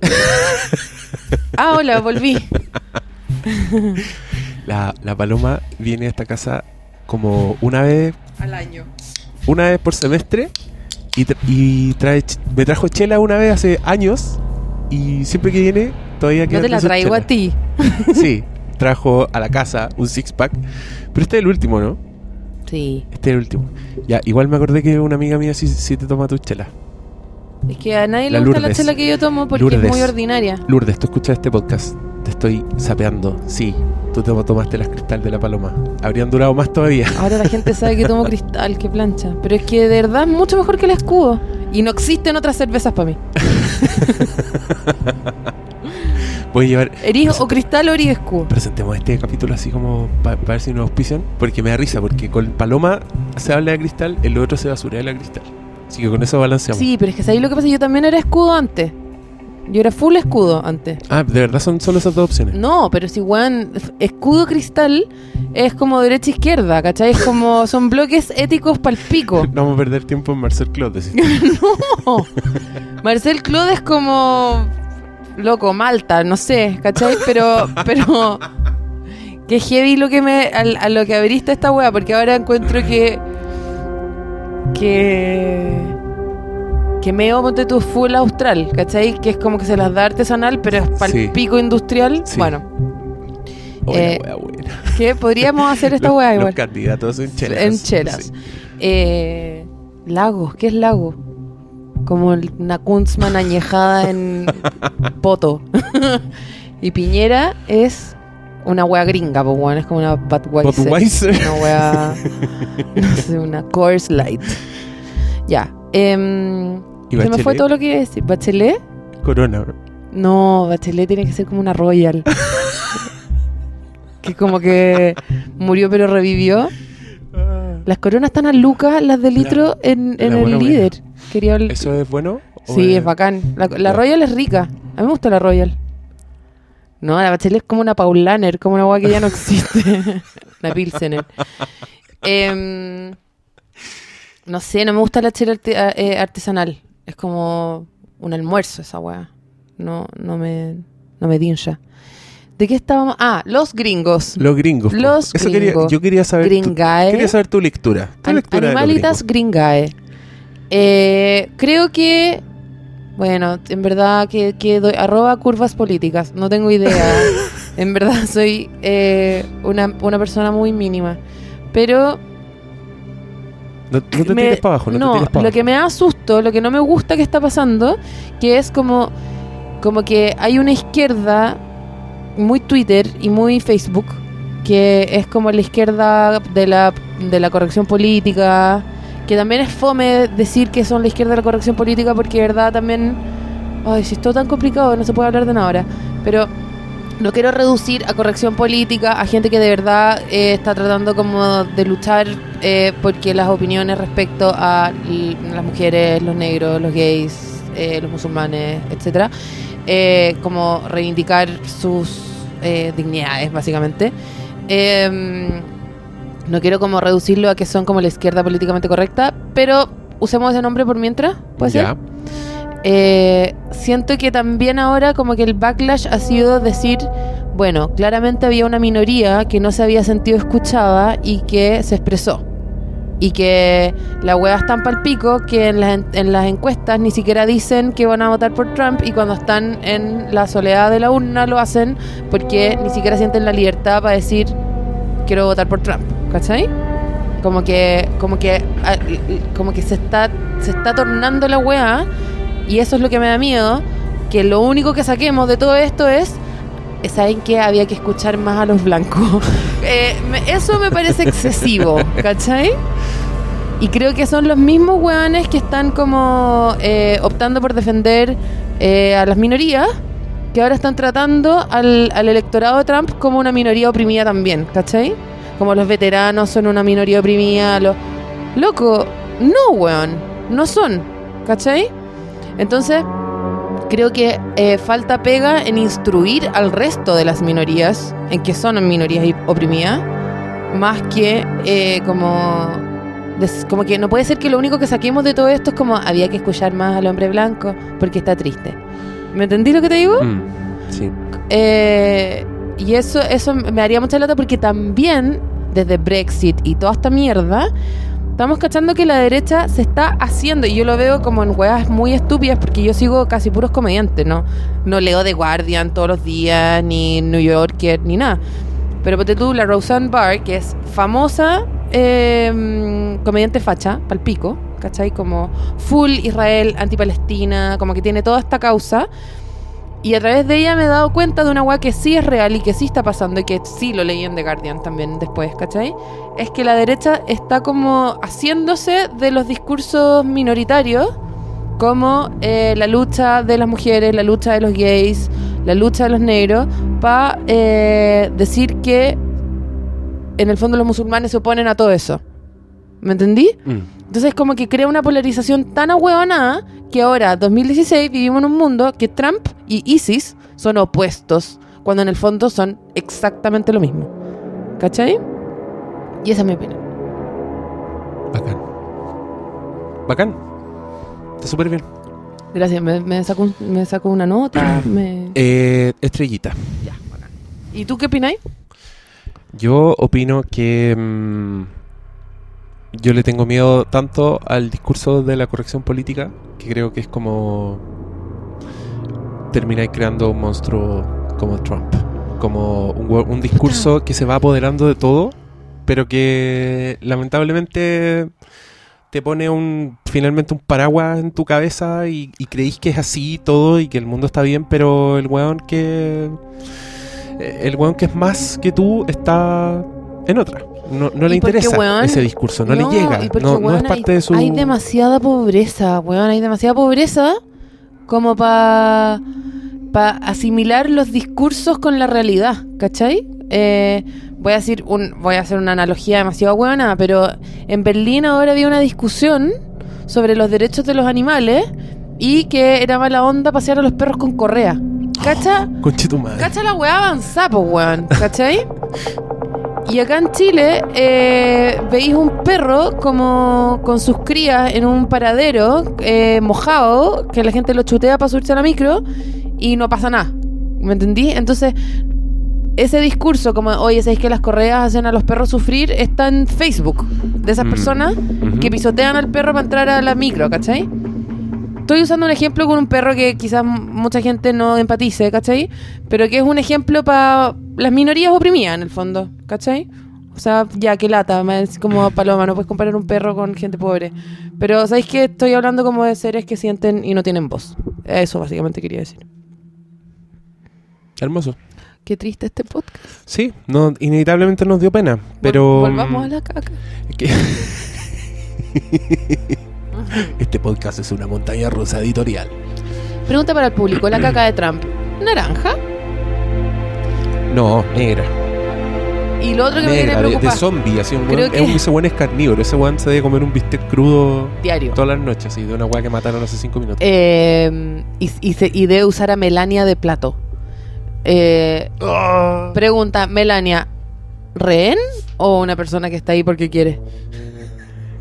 ah, hola, volví. La, la paloma viene a esta casa como una vez Al año. una vez por semestre y, tra- y trae ch- me trajo chela una vez hace años y siempre que viene todavía queda No te la traigo a ti. Sí, trajo a la casa un six pack, pero este es el último, ¿no? Sí. Este es el último. Ya, igual me acordé que una amiga mía sí, sí te toma tu chela. Es que a nadie La le gusta la Lourdes. chela que yo tomo porque es Lourdes. muy ordinaria. Lourdes, tú escuchas este podcast. Te estoy sapeando. Sí, tú te tomaste las cristal de la paloma. Habrían durado más todavía. Ahora la gente sabe que tomo cristal, que plancha. Pero es que de verdad es mucho mejor que el escudo. Y no existen otras cervezas para mí. Voy a llevar. Eris o cristal o eris escudo. Presentemos este capítulo así como para ver si nos auspician. Porque me da risa, porque con Paloma se habla de cristal, el otro se basura de la cristal. Así que con eso balanceamos. Sí, pero es que ahí lo que pasa, yo también era escudo antes. Yo era full escudo antes. Ah, de verdad son solo esas dos opciones. No, pero si weón, escudo cristal es como derecha izquierda, ¿cachai? Es como, son bloques éticos pal pico. No vamos a perder tiempo en Marcel Claude. No. Marcel Claude es como loco, Malta, no sé, ¿cachai? Pero, pero que heavy lo que me a, lo que abriste esta wea, porque ahora encuentro que que que meo ponte tu full austral, ¿cachai? Que es como que se las da artesanal, pero es pal Sí. pico industrial. Sí. Bueno, la Eh, wea buena. que podríamos hacer esta Los- wea Los igual. candidatos en chelas. En chelas. Sí. Eh, lagos, ¿qué es lago? Como el- una Kunzman añejada en poto. y Piñera es una wea gringa, pues bueno, es como una Budweiser. Budweiser. Una wea, no sé, una Coors Light. Ya. ¿Y se me fue todo lo que iba a decir. ¿Bachelet? Corona. No, Bachelet tiene que ser como una Royal. que como que murió pero revivió. Las coronas están a lucas, las de litro, en, en la el líder. Quería ¿Eso es bueno? Sí, es bacán. La, la Ya. Royal es rica. A mí me gusta la Royal. No, la Bachelet es como una Paulaner, como una agua que ya no existe. una Pilsener. Em, no sé, no me gusta la chela eh, artesanal. Es como un almuerzo esa weá. No, no me, no me dincha. ¿De qué estábamos? Ah, los gringos. Los gringos. Los Eso quería, gringos. yo quería saber. tu- Gringae. quería saber tu lectura. Tu An- lectura Animalitas gringos. gringae. Eh, creo que. Bueno, en verdad que, que doy arroba curvas políticas. No tengo idea. en verdad soy eh, una, una persona muy mínima. Pero No, no te me- tires para abajo, no, te tires para lo que me da susto, lo que no me gusta que está pasando, que es como, como que hay una izquierda muy Twitter y muy Facebook, que es como la izquierda de la, de la corrección política, que también es fome decir que son la izquierda de la corrección política, porque de verdad también, ay, si es todo tan complicado, no se puede hablar de nada ahora, pero no quiero reducir a corrección política a gente que de verdad eh, está tratando como de luchar eh, porque las opiniones respecto a las mujeres, los negros, los gays, eh, los musulmanes, etcétera, eh, como reivindicar sus eh, dignidades básicamente. Em, no quiero como reducirlo a que son como la izquierda políticamente correcta, pero usemos ese nombre por mientras, ¿puede ser? Ya. Eh, siento que también ahora como que el backlash ha sido decir, bueno, claramente había una minoría que no se había sentido escuchada y que se expresó. Y que la hueá están pal pico, que en las, en- las encuestas ni siquiera dicen que van a votar por Trump y cuando están en la soledad de la urna lo hacen porque ni siquiera sienten la libertad para decir quiero votar por Trump, ¿cachai? Como que, como que, ah, como que se está, se está tornando la weá y eso es lo que me da miedo, que lo único que saquemos de todo esto es, ¿saben que Había que escuchar más a los blancos. Eh, eso me parece excesivo, ¿cachai? Y creo que son los mismos weones que están como eh, optando por defender eh, a las minorías, que ahora están tratando al, al electorado de Trump como una minoría oprimida también, ¿cachai? Como los veteranos son una minoría oprimida, los... Loco, no, weón, no son, ¿cachai? Entonces, creo que eh, falta pega en instruir al resto de las minorías, en que son minorías oprimidas, más que eh, como... des- como que no puede ser que lo único que saquemos de todo esto es como había que escuchar más al hombre blanco porque está triste. ¿Me entendí lo que te digo? Mm, sí. Eh, y eso, eso me haría mucha lata porque también, desde Brexit y toda esta mierda, estamos cachando que la derecha se está haciendo, y yo lo veo como en weas muy estúpidas, porque yo sigo casi puros comediantes, ¿no? No leo The Guardian todos los días, ni New Yorker, ni nada. Pero ponte tú, la Roseanne Barr, que es famosa eh, comediante facha, palpico, ¿cachai? Como full Israel, anti-Palestina, como que tiene toda esta causa. Y a través de ella me he dado cuenta de una weá que sí es real y que sí está pasando y que sí lo leí en The Guardian también después, ¿cachai? Es que la derecha está como haciéndose de los discursos minoritarios como eh, la lucha de las mujeres, la lucha de los gays, la lucha de los negros, para decir que en el fondo los musulmanes se oponen a todo eso. ¿Me entendí? Mm. Entonces como que crea una polarización tan ahueonada que ahora, 2016, vivimos en un mundo que Trump y ISIS son opuestos, cuando en el fondo son exactamente lo mismo. ¿Cachai? Y esa es mi opinión. Bacán. Bacán. Está súper bien. Gracias, me, me me saco una nota. me- Eh, estrellita. ¿Y tú qué opináis? Yo opino que mm, yo le tengo miedo tanto al discurso de la corrección política que creo que es como terminar creando un monstruo como Trump, como un, un discurso que se va apoderando de todo, pero que lamentablemente te pone un finalmente un paraguas en tu cabeza y, y creéis que es así todo y que el mundo está bien, pero el weón que eh, el weón que es más que tú está en otra. No, no le porque, interesa weón, ese discurso, no, le llega, porque, no, no es parte hay, de su... Hay demasiada pobreza, weón. Hay demasiada pobreza como para pa asimilar los discursos con la realidad, ¿cachai? Eh, voy a decir un, voy a hacer una analogía demasiado buena, pero en Berlín ahora había una discusión sobre los derechos de los animales y que era mala onda pasear a los perros con correa. ¿Cacha? Conche tu madre. Cacha la weá avanzada, po, weón. ¿Cachai? Y acá en Chile eh, veis un perro como con sus crías en un paradero eh, mojado, que la gente lo chutea para subirse a la micro y no pasa nada. ¿Me entendí? Entonces, ese discurso como, oye, ¿sabéis que las correas hacen a los perros sufrir? Está en Facebook de esas Mm. personas Ujú. que pisotean al perro para entrar a la micro, ¿cachai? Estoy usando un ejemplo con un perro que quizás mucha gente no empatice, ¿cachai? Pero que es un ejemplo para las minorías oprimidas, en el fondo, ¿cachai? O sea, ya, que lata, me- es como paloma, no puedes comparar un perro con gente pobre. Pero, ¿sabéis que Estoy hablando como de seres que sienten y no tienen voz. Eso básicamente quería decir. Hermoso. Qué triste este podcast. Sí, no, inevitablemente nos dio pena, pero... Vol- Volvamos a la caca. este podcast es una montaña rusa editorial. Pregunta para el público, la caca de Trump. ¿Naranja? No, negra. Y lo otro que me Negra, tiene de, de zombie, así un que- es un- ese weón es carnívoro, ese weón se debe comer un bistec crudo Diario. todas las noches, así, de una weá que mataron hace cinco minutos. Eh, y, y, se- y debe usar a Melania de plato. Eh, Ah. pregunta, Melania, ¿rehén o una persona que está ahí porque quiere?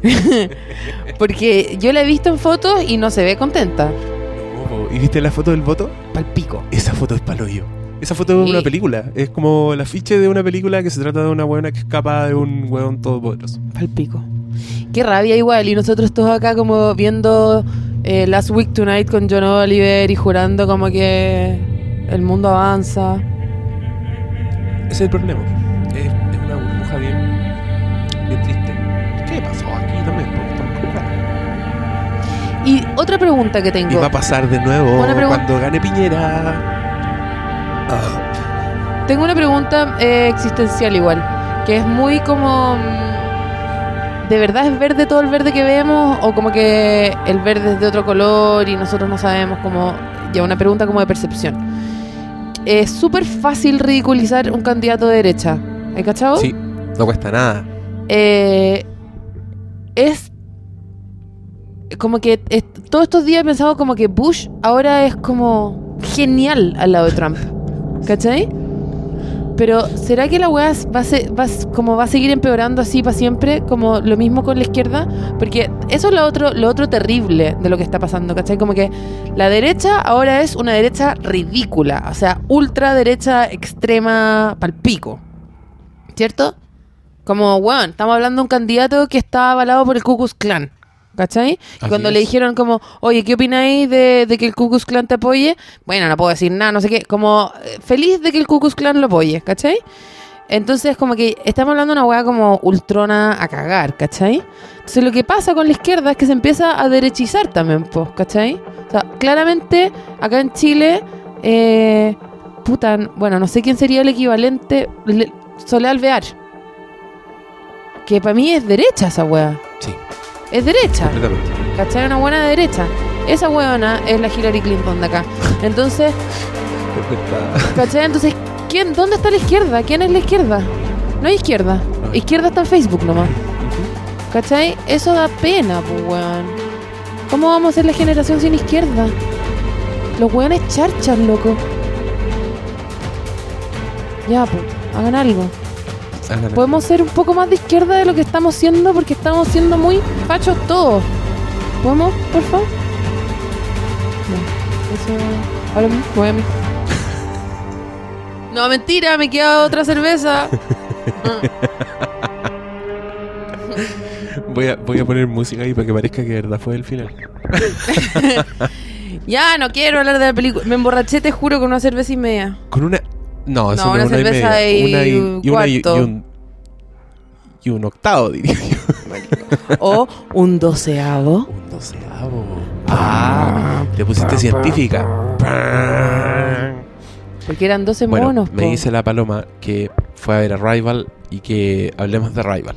porque yo la he visto en fotos y no se ve contenta. No. ¿Y viste la foto del voto? Palpico. Esa foto es paloyo. Esa foto es una película. Es como el afiche de una película que se trata de una weona que escapa de un weón todopoderoso. Palpico. qué rabia igual. Y nosotros todos acá como viendo eh, Last Week Tonight con John Oliver y jurando como que el mundo avanza. Ese es el problema. Es, Y otra pregunta que Y tengo. va a pasar de nuevo cuando gane Piñera. Tengo una pregunta eh, existencial igual, que es muy como... mm, ¿De verdad es verde todo el verde que vemos? ¿O como que el verde es de otro color y nosotros no sabemos cómo... Ya, una pregunta como de percepción. Es súper fácil ridiculizar un candidato de derecha. ¿Hay cachado? Sí, no cuesta nada. Eh, es como que todos estos días he pensado como que Bush ahora es como genial al lado de Trump. ¿Cachai? Pero ¿será que la weá va a, va va a seguir empeorando así para siempre? Como lo mismo con la izquierda. Porque eso es lo otro, lo otro terrible de lo que está pasando, ¿cachai? Como que la derecha ahora es una derecha ridícula. O sea, ultra derecha extrema palpico. ¿Cierto? Como, weón, estamos hablando de un candidato que está avalado por el Ku Klux Klan. ¿Cachai? Y cuando es. le dijeron como, oye, ¿qué opináis de, de que el Ku Klux Klan te apoye? Bueno, no puedo decir nada, no sé qué. Como, eh, feliz de que el Ku Klux Klan lo apoye, ¿cachai? Entonces, como que estamos hablando de una weá como ultrona a cagar, ¿cachai? Entonces, lo que pasa con la izquierda es que se empieza a derechizar también, pues, ¿cachai? O sea, claramente, acá en Chile, eh, puta, bueno, no sé quién sería el equivalente, le- Soledad Alvear. Que para mí es derecha esa weá. Es derecha. completamente. ¿Cachai? Una buena derecha. Esa weona es la Hillary Clinton de acá. Entonces. ¿cachai? Entonces, ¿quién, ¿dónde está la izquierda? ¿Quién es la izquierda? No hay izquierda. No. Izquierda está en Facebook nomás. ¿Cachai? Eso da pena, pues, weón. ¿Cómo vamos a ser la generación sin izquierda? Los weones charchas, loco. Ya, pues, hagan algo. Podemos ser un poco más de izquierda de lo que estamos siendo porque estamos siendo muy fachos todos. ¿Podemos, por favor? No, eso. Ahora me voy a mí. No, mentira, me queda otra cerveza. Voy a, voy a poner música ahí para que parezca que de verdad fue el final. ya, no quiero hablar de la película. Me emborraché, te juro, con una cerveza y media. Con una. No, eso No, una es una y media. y una y, un y una y, cuarto. y un. Y un octavo, diría yo. O un doceavo. Un doceavo. Ah, te pusiste científica. Porque eran 12 Bueno, monos. me po. dice la paloma que fue a ver Arrival y que hablemos de Arrival.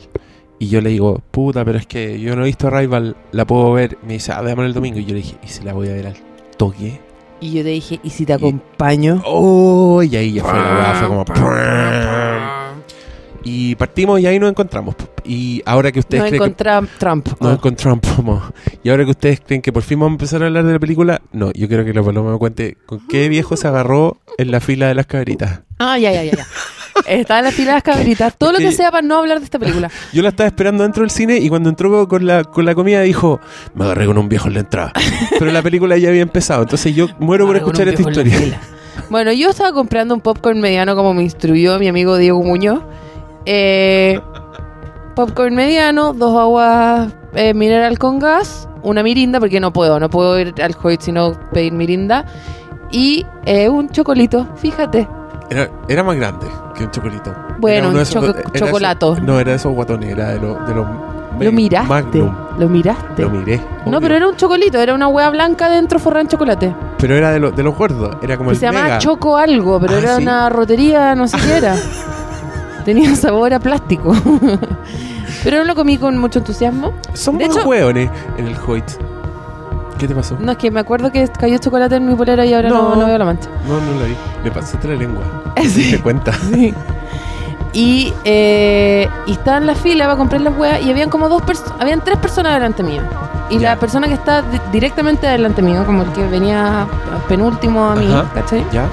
Y yo le digo, puta, pero es que yo no he visto Arrival, la puedo ver. Me dice, ah, veámosla el domingo. Y yo le dije, ¿y si la voy a ver al toque? Y yo te dije, ¿y si te acompaño? Oh, y ahí ya fue la weá, fue como. Y partimos y ahí nos encontramos. Y ahora que ustedes Nos creen que encontramos Trump. nos Oh. encontramos. Y ahora que ustedes creen que por fin vamos a empezar a hablar de la película, no, yo quiero que la paloma me cuente con qué viejo se agarró en la fila de las cabritas. Ah, ya, ya, ya. ya. Está en las cabritas. Todo lo que sea para no hablar de esta película. Yo la estaba esperando dentro del cine y cuando entró con la, con la comida dijo, me agarré con un viejo en la entrada. Pero la película ya había empezado, entonces yo muero por escuchar esta historia. Bueno, yo estaba comprando un popcorn mediano como me instruyó mi amigo Diego Muñoz. Eh, popcorn mediano, dos aguas eh, mineral con gas, una mirinda, porque no puedo, no puedo ir al Hoyt sino pedir mirinda. Y eh, un chocolito, fíjate. Era, era más grande que un chocolito. Bueno, un esos- chocolato. no, era de esos guatones, era de, los de los Lo miraste. Magnum. Lo miraste. Lo miré. no, pero era un chocolito, era una hueá blanca dentro forrada en chocolate. Pero era de, los de los gordos, era como Que el se llamaba. Choco algo, pero Ah, era ¿sí? una rotería, no sé qué era. Tenía sabor a plástico. pero no lo comí con mucho entusiasmo. Somos de hecho- hueones en el Hoyt. ¿Qué te pasó? No, es que me acuerdo que cayó chocolate en mi polera y ahora no, No. no veo la mancha. No, no lo vi. Me pasaste la lengua. Sí. ¿Te cuenta? Y, eh, y estaba en la fila para comprar las hueas y habían como dos personas, habían tres personas delante mío. Y la persona que está di- directamente delante mío, como el que venía penúltimo a mí, Ajá. ¿cachai? ¿Ya?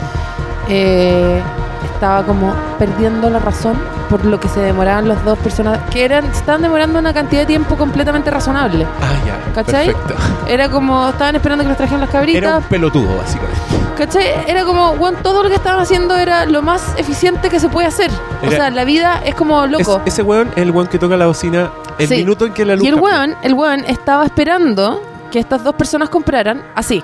Eh, estaba como perdiendo la razón por lo que se demoraban las dos personas, que eran, estaban demorando una cantidad de tiempo completamente razonable. Ah, ya. ¿Cachai? Perfecto. Era como, estaban esperando que los trajeran las cabritas. Era un pelotudo, básicamente. ¿Cachai? Era como, bueno, todo lo que estaban haciendo era lo más eficiente que se puede hacer. O sea, la vida es como loco. Es- ese weón es el weón que toca la bocina El Sí. minuto en que la luz Y el weón, el weón estaba esperando que estas dos personas compraran así.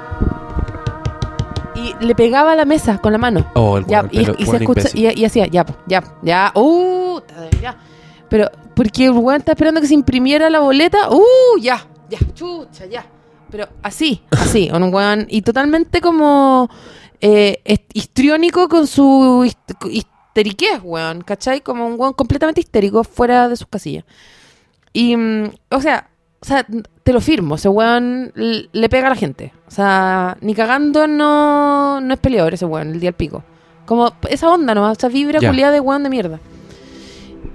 Y le pegaba a la mesa con la mano. Oh, el Ya, y, pero y se escucha, y, y hacía, ya, ya, ya, uh, ya. Pero, porque el weón está esperando que se imprimiera la boleta, uh, ya, ya, chucha, ya. Pero así, así, un weón, y totalmente como eh, histriónico con su hist- histeriquez, weón, ¿cachai? Como un weón completamente histérico fuera de sus casillas. Y, mm, o sea, o sea, te lo firmo, ese weón le pega a la gente. O sea, ni cagando no, no es peleador ese weón, el día al pico. Como esa onda nomás, esa vibra Ya. culiada de weón de mierda.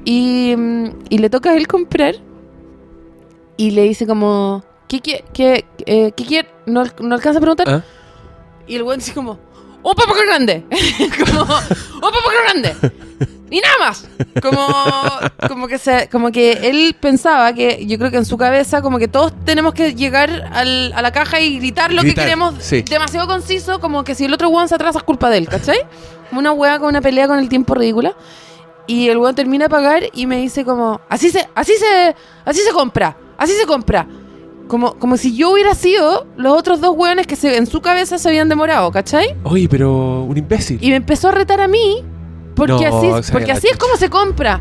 Y, mm, y le toca a él comprar y le dice como, ¿qué quiere? ¿Qué, eh, ¿qué quiere? No, no alcanza a preguntar. ¿Ah? Y el weón dice como, ¡un papo grande! como, ¡un papo grande! Y nada más. Como, como que se, como que él pensaba que, yo creo que en su cabeza, como que todos tenemos que llegar al- a la caja y gritar lo Gritar, que queremos sí. demasiado conciso, como que si el otro weón se atrasa es culpa de él, ¿cachai? Como una weá con una pelea con el tiempo ridícula. Y el weón termina de pagar y me dice como, así se, así se, así se compra, así se compra. Como, como si yo hubiera sido los otros dos weones que se, en su cabeza se habían demorado, ¿cachai? Oye, pero un imbécil. Y me empezó a retar a mí porque No, así, porque así es como se compra.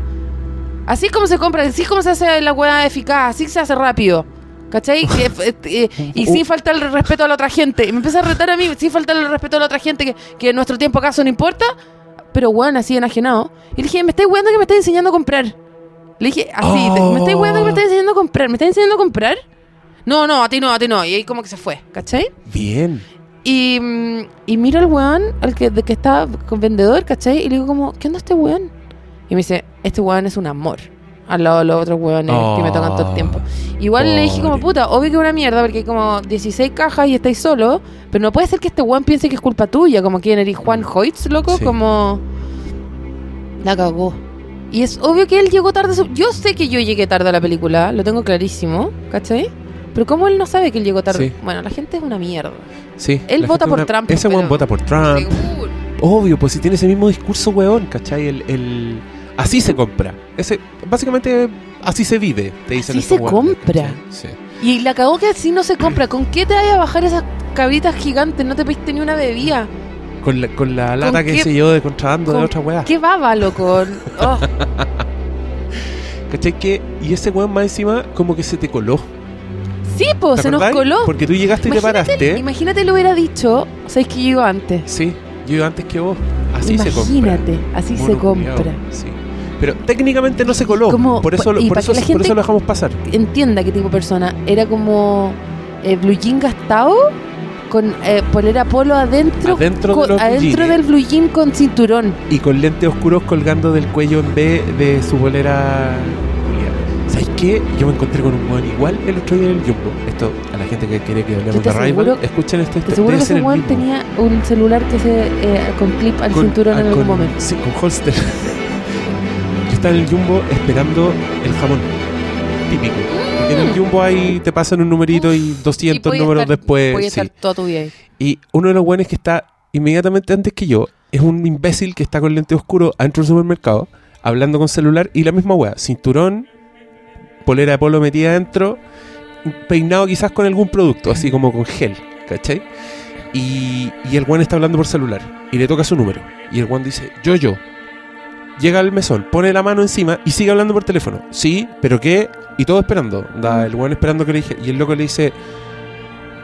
Así es como se compra, así es como se hace la weá eficaz, así se hace rápido. ¿Cachai? Que, eh, eh, y sin faltar el respeto a la otra gente. Y me empieza a retar a mí, sin faltar el respeto a la otra gente, que, que nuestro tiempo acaso no importa. Pero weón, así enajenado. Y le dije, me estáis weando que me estáis enseñando a comprar. Le dije, así, me estáis weando que me estáis enseñando a comprar. ¿Me estáis enseñando a comprar? No, no, a ti no, a ti no. Y ahí como que se fue, ¿cachai? Bien. Y, mm, y miro al weón, al que, de que está con vendedor, ¿cachai? Y le digo como, ¿qué onda este weón? Y me dice, este weón es un amor. Al lado de los otros weones que me tocan todo el tiempo. Igual le dije como, pobre. puta, obvio que es una mierda, porque hay como 16 cajas y estáis solo, pero no puede ser que este weón piense que es culpa tuya, como quién eres Juan Hoyts, loco, Sí. como... La cagó. Y es obvio que él llegó tarde. Yo sé que yo llegué tarde a la película, lo tengo clarísimo, ¿cachai? Pero ¿cómo él no sabe que él llegó tarde? Sí. Bueno, la gente es una mierda. Sí. Él vota por una- Trump, Ese weón pero- vota por Trump. Obvio, pues si tiene ese mismo discurso, weón, ¿cachai? El, el- Así se compra. Ese, básicamente, así se vive, te dicen Así se compra. ¿cachai? Sí. Y la cagó que así no se compra. ¿Con qué te vaya a bajar esas cabritas gigantes? No te pediste ni una bebida. Con la, con la lata que qué- se llevó de contrabando de con otra weá. ¿Qué baba, loco? Oh, ¿Cachai? Que, y ese weón más encima, como que se te coló. Sí, pues ¿Te se nos coló. Porque tú llegaste y te Imagínate, paraste. imagínate lo hubiera dicho. ¿Sabes que yo iba antes? Sí, yo iba antes que vos. Así se compra. Imagínate, así se culiao. compra. Sí. Pero técnicamente no se coló. Como- por eso, y por para eso, que la por gente- eso lo dejamos pasar. Entienda qué tipo de persona. Era como eh, blue jean gastado con eh, polera polo adentro. Adentro con- adentro del blue jean con cinturón. Y con lentes oscuros colgando del cuello en B de su bolera. Culiao. ¿Sabes qué? Yo me encontré con un weón igual el otro día en el Jumbo. Esto, a la gente que quiere que hablemos de Rival, escuchen este. Te este- seguro que ese weón tenía un celular que se eh, con clip al Con- cinturón ah, en algún con- momento. Sí, con holster. Yo estaba en el Jumbo esperando el jamón. Típico. Porque en el Jumbo ahí te pasan un numerito y 200 Y podía números estar- después. sí. estar toda tu vida ahí. Y uno de los buenos que está inmediatamente antes que yo es un imbécil que está con lente oscuro adentro del supermercado, hablando con celular y la misma wea, cinturón, polera de polo metida adentro, peinado quizás con algún producto, así como con gel, ¿cachai? Y, y el weón está hablando por celular y le toca su número. Y el weón dice, yo, yo. Llega al mesón, pone la mano encima y sigue hablando por teléfono. Sí, pero qué. Y todo esperando. Da, el weón esperando que le dije. Y el loco le dice,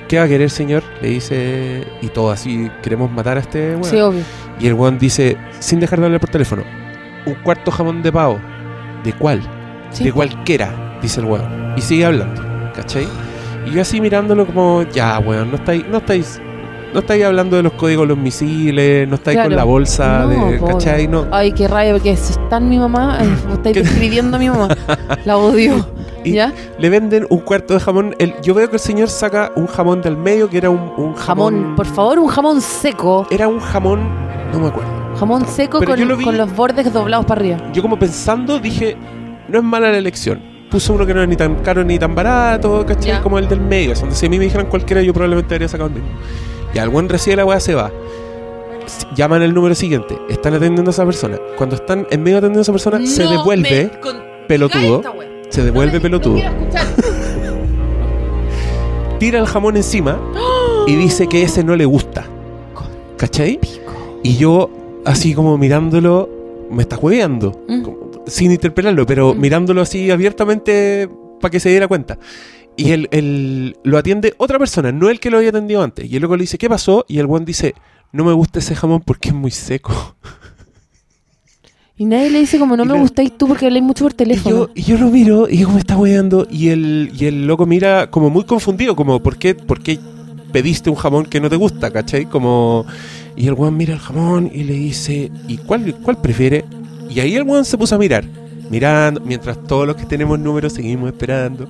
¿qué va a querer, señor? Le dice, y todo así, queremos matar a este weón. Sí, obvio. Y el weón dice, sin dejar de hablar por teléfono, un cuarto jamón de pavo. ¿De cuál? Sí. De cualquiera, dice el weón. Y sigue hablando, ¿cachai? Y yo así mirándolo como, ya, weón, no estáis, no estáis, no estáis hablando de los códigos de los misiles, no estáis con Claro. la bolsa No, de, ¿cachai? No. Ay, qué rabia, porque si está en mi mamá, vos estáis describiendo a mi mamá. La odio. Y- ¿Ya? Le venden un cuarto de jamón. El, yo veo que el señor saca un jamón del medio que era un, un jamón. Jamón, por favor, un jamón seco. Era un jamón, no me acuerdo. Jamón seco yo lo con, vi- con los bordes doblados para arriba. Yo como pensando dije, no es mala la elección. Puso uno que no es ni tan caro ni tan barato, ¿cachai? Como el del medio. Donde si a mí me dijeran cualquiera, yo probablemente habría sacado el mismo. Y al buen recibe la weá se va. Llaman el número siguiente. Están atendiendo a esa persona. Cuando están en medio atendiendo a esa persona, se devuelve pelotudo. Se devuelve pelotudo. Tira el jamón encima y dice que ese no le gusta. ¿Cachai? Y yo, así como mirándolo, me está juegueando. Mm. Sin interpelarlo, pero Mm. mirándolo así abiertamente para que se diera cuenta. Y él, él lo atiende otra persona, no el que lo había atendido antes. Y el loco le dice, ¿qué pasó? Y el buen dice, no me gusta ese jamón porque es muy seco. Y nadie le dice como no Y me le- gustáis tú porque habláis mucho por Y teléfono. yo, y yo lo miro y digo, me está weando. Y el, y el loco mira como muy confundido, como, ¿por qué, ¿por qué pediste un jamón que no te gusta? ¿Cachai? Como, y el weón mira el jamón y le dice, ¿y cuál, cuál prefiere? Y ahí el weón se puso a mirar, mirando, mientras todos los que tenemos números seguimos esperando.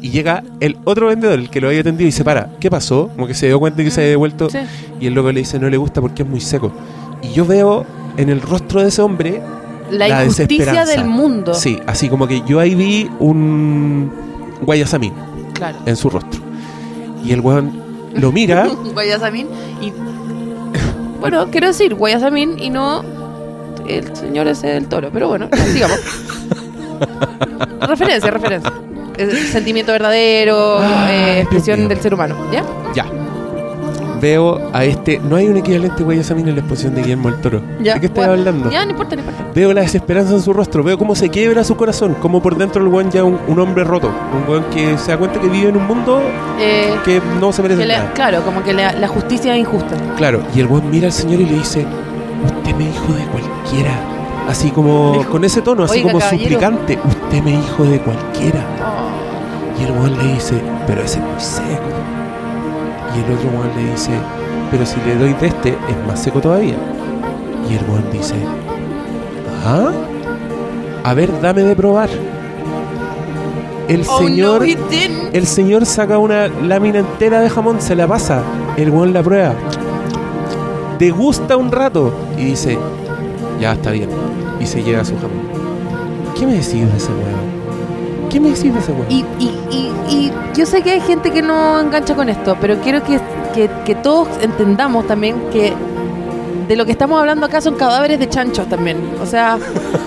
Y llega el otro vendedor, el que lo había atendido, y se para, ¿qué pasó? Como que se dio cuenta de que se había devuelto. Sí. Y el loco le dice, no le gusta porque es muy seco. Y yo veo en el rostro de ese hombre La, la injusticia del mundo. Sí, así como que yo ahí vi un guayasamín Claro. en su rostro. Y el weón lo mira. Guayasamín y. Bueno, quiero decir Guayasamín y no el señor ese del toro. Pero bueno, ya, sigamos. referencia, referencia. Es sentimiento verdadero, eh, expresión del ser humano. ¿Ya? ya. Veo a este. No hay un equivalente guayasamín en la exposición de Guillermo el Toro. ya. ¿De qué estoy Bueno, hablando? Ya, no importa, no importa. Veo la desesperanza en su rostro, veo cómo se quiebra su corazón, cómo por dentro el weón ya un, un hombre roto, un weón que se da cuenta que vive en un mundo Eh, que no se merece que nada. claro, como que la, la justicia es injusta. Claro, y el weón mira al señor y le dice, usted me hijo de cualquiera. Así como, Dijo, con ese tono, así "Oiga, como caballero". suplicante, usted me hijo de cualquiera. Y el weón le dice, pero ese es muy seco. Y el otro weón le dice, pero si le doy de este, es más seco todavía. Y el weón dice, ¿ah? A ver, dame de probar. El Oh, señor... no, he didn't. El señor saca una lámina entera de jamón, se la pasa. El weón la prueba. Degusta un rato y dice, ya está bien. Y se lleva su jamón. ¿Qué me decís de ese weón? ¿Qué me decís de ese weón? Y, y, y, y yo sé que hay gente que no engancha con esto, pero quiero que, que, que todos entendamos también que de lo que estamos hablando acá son cadáveres de chanchos también. O sea,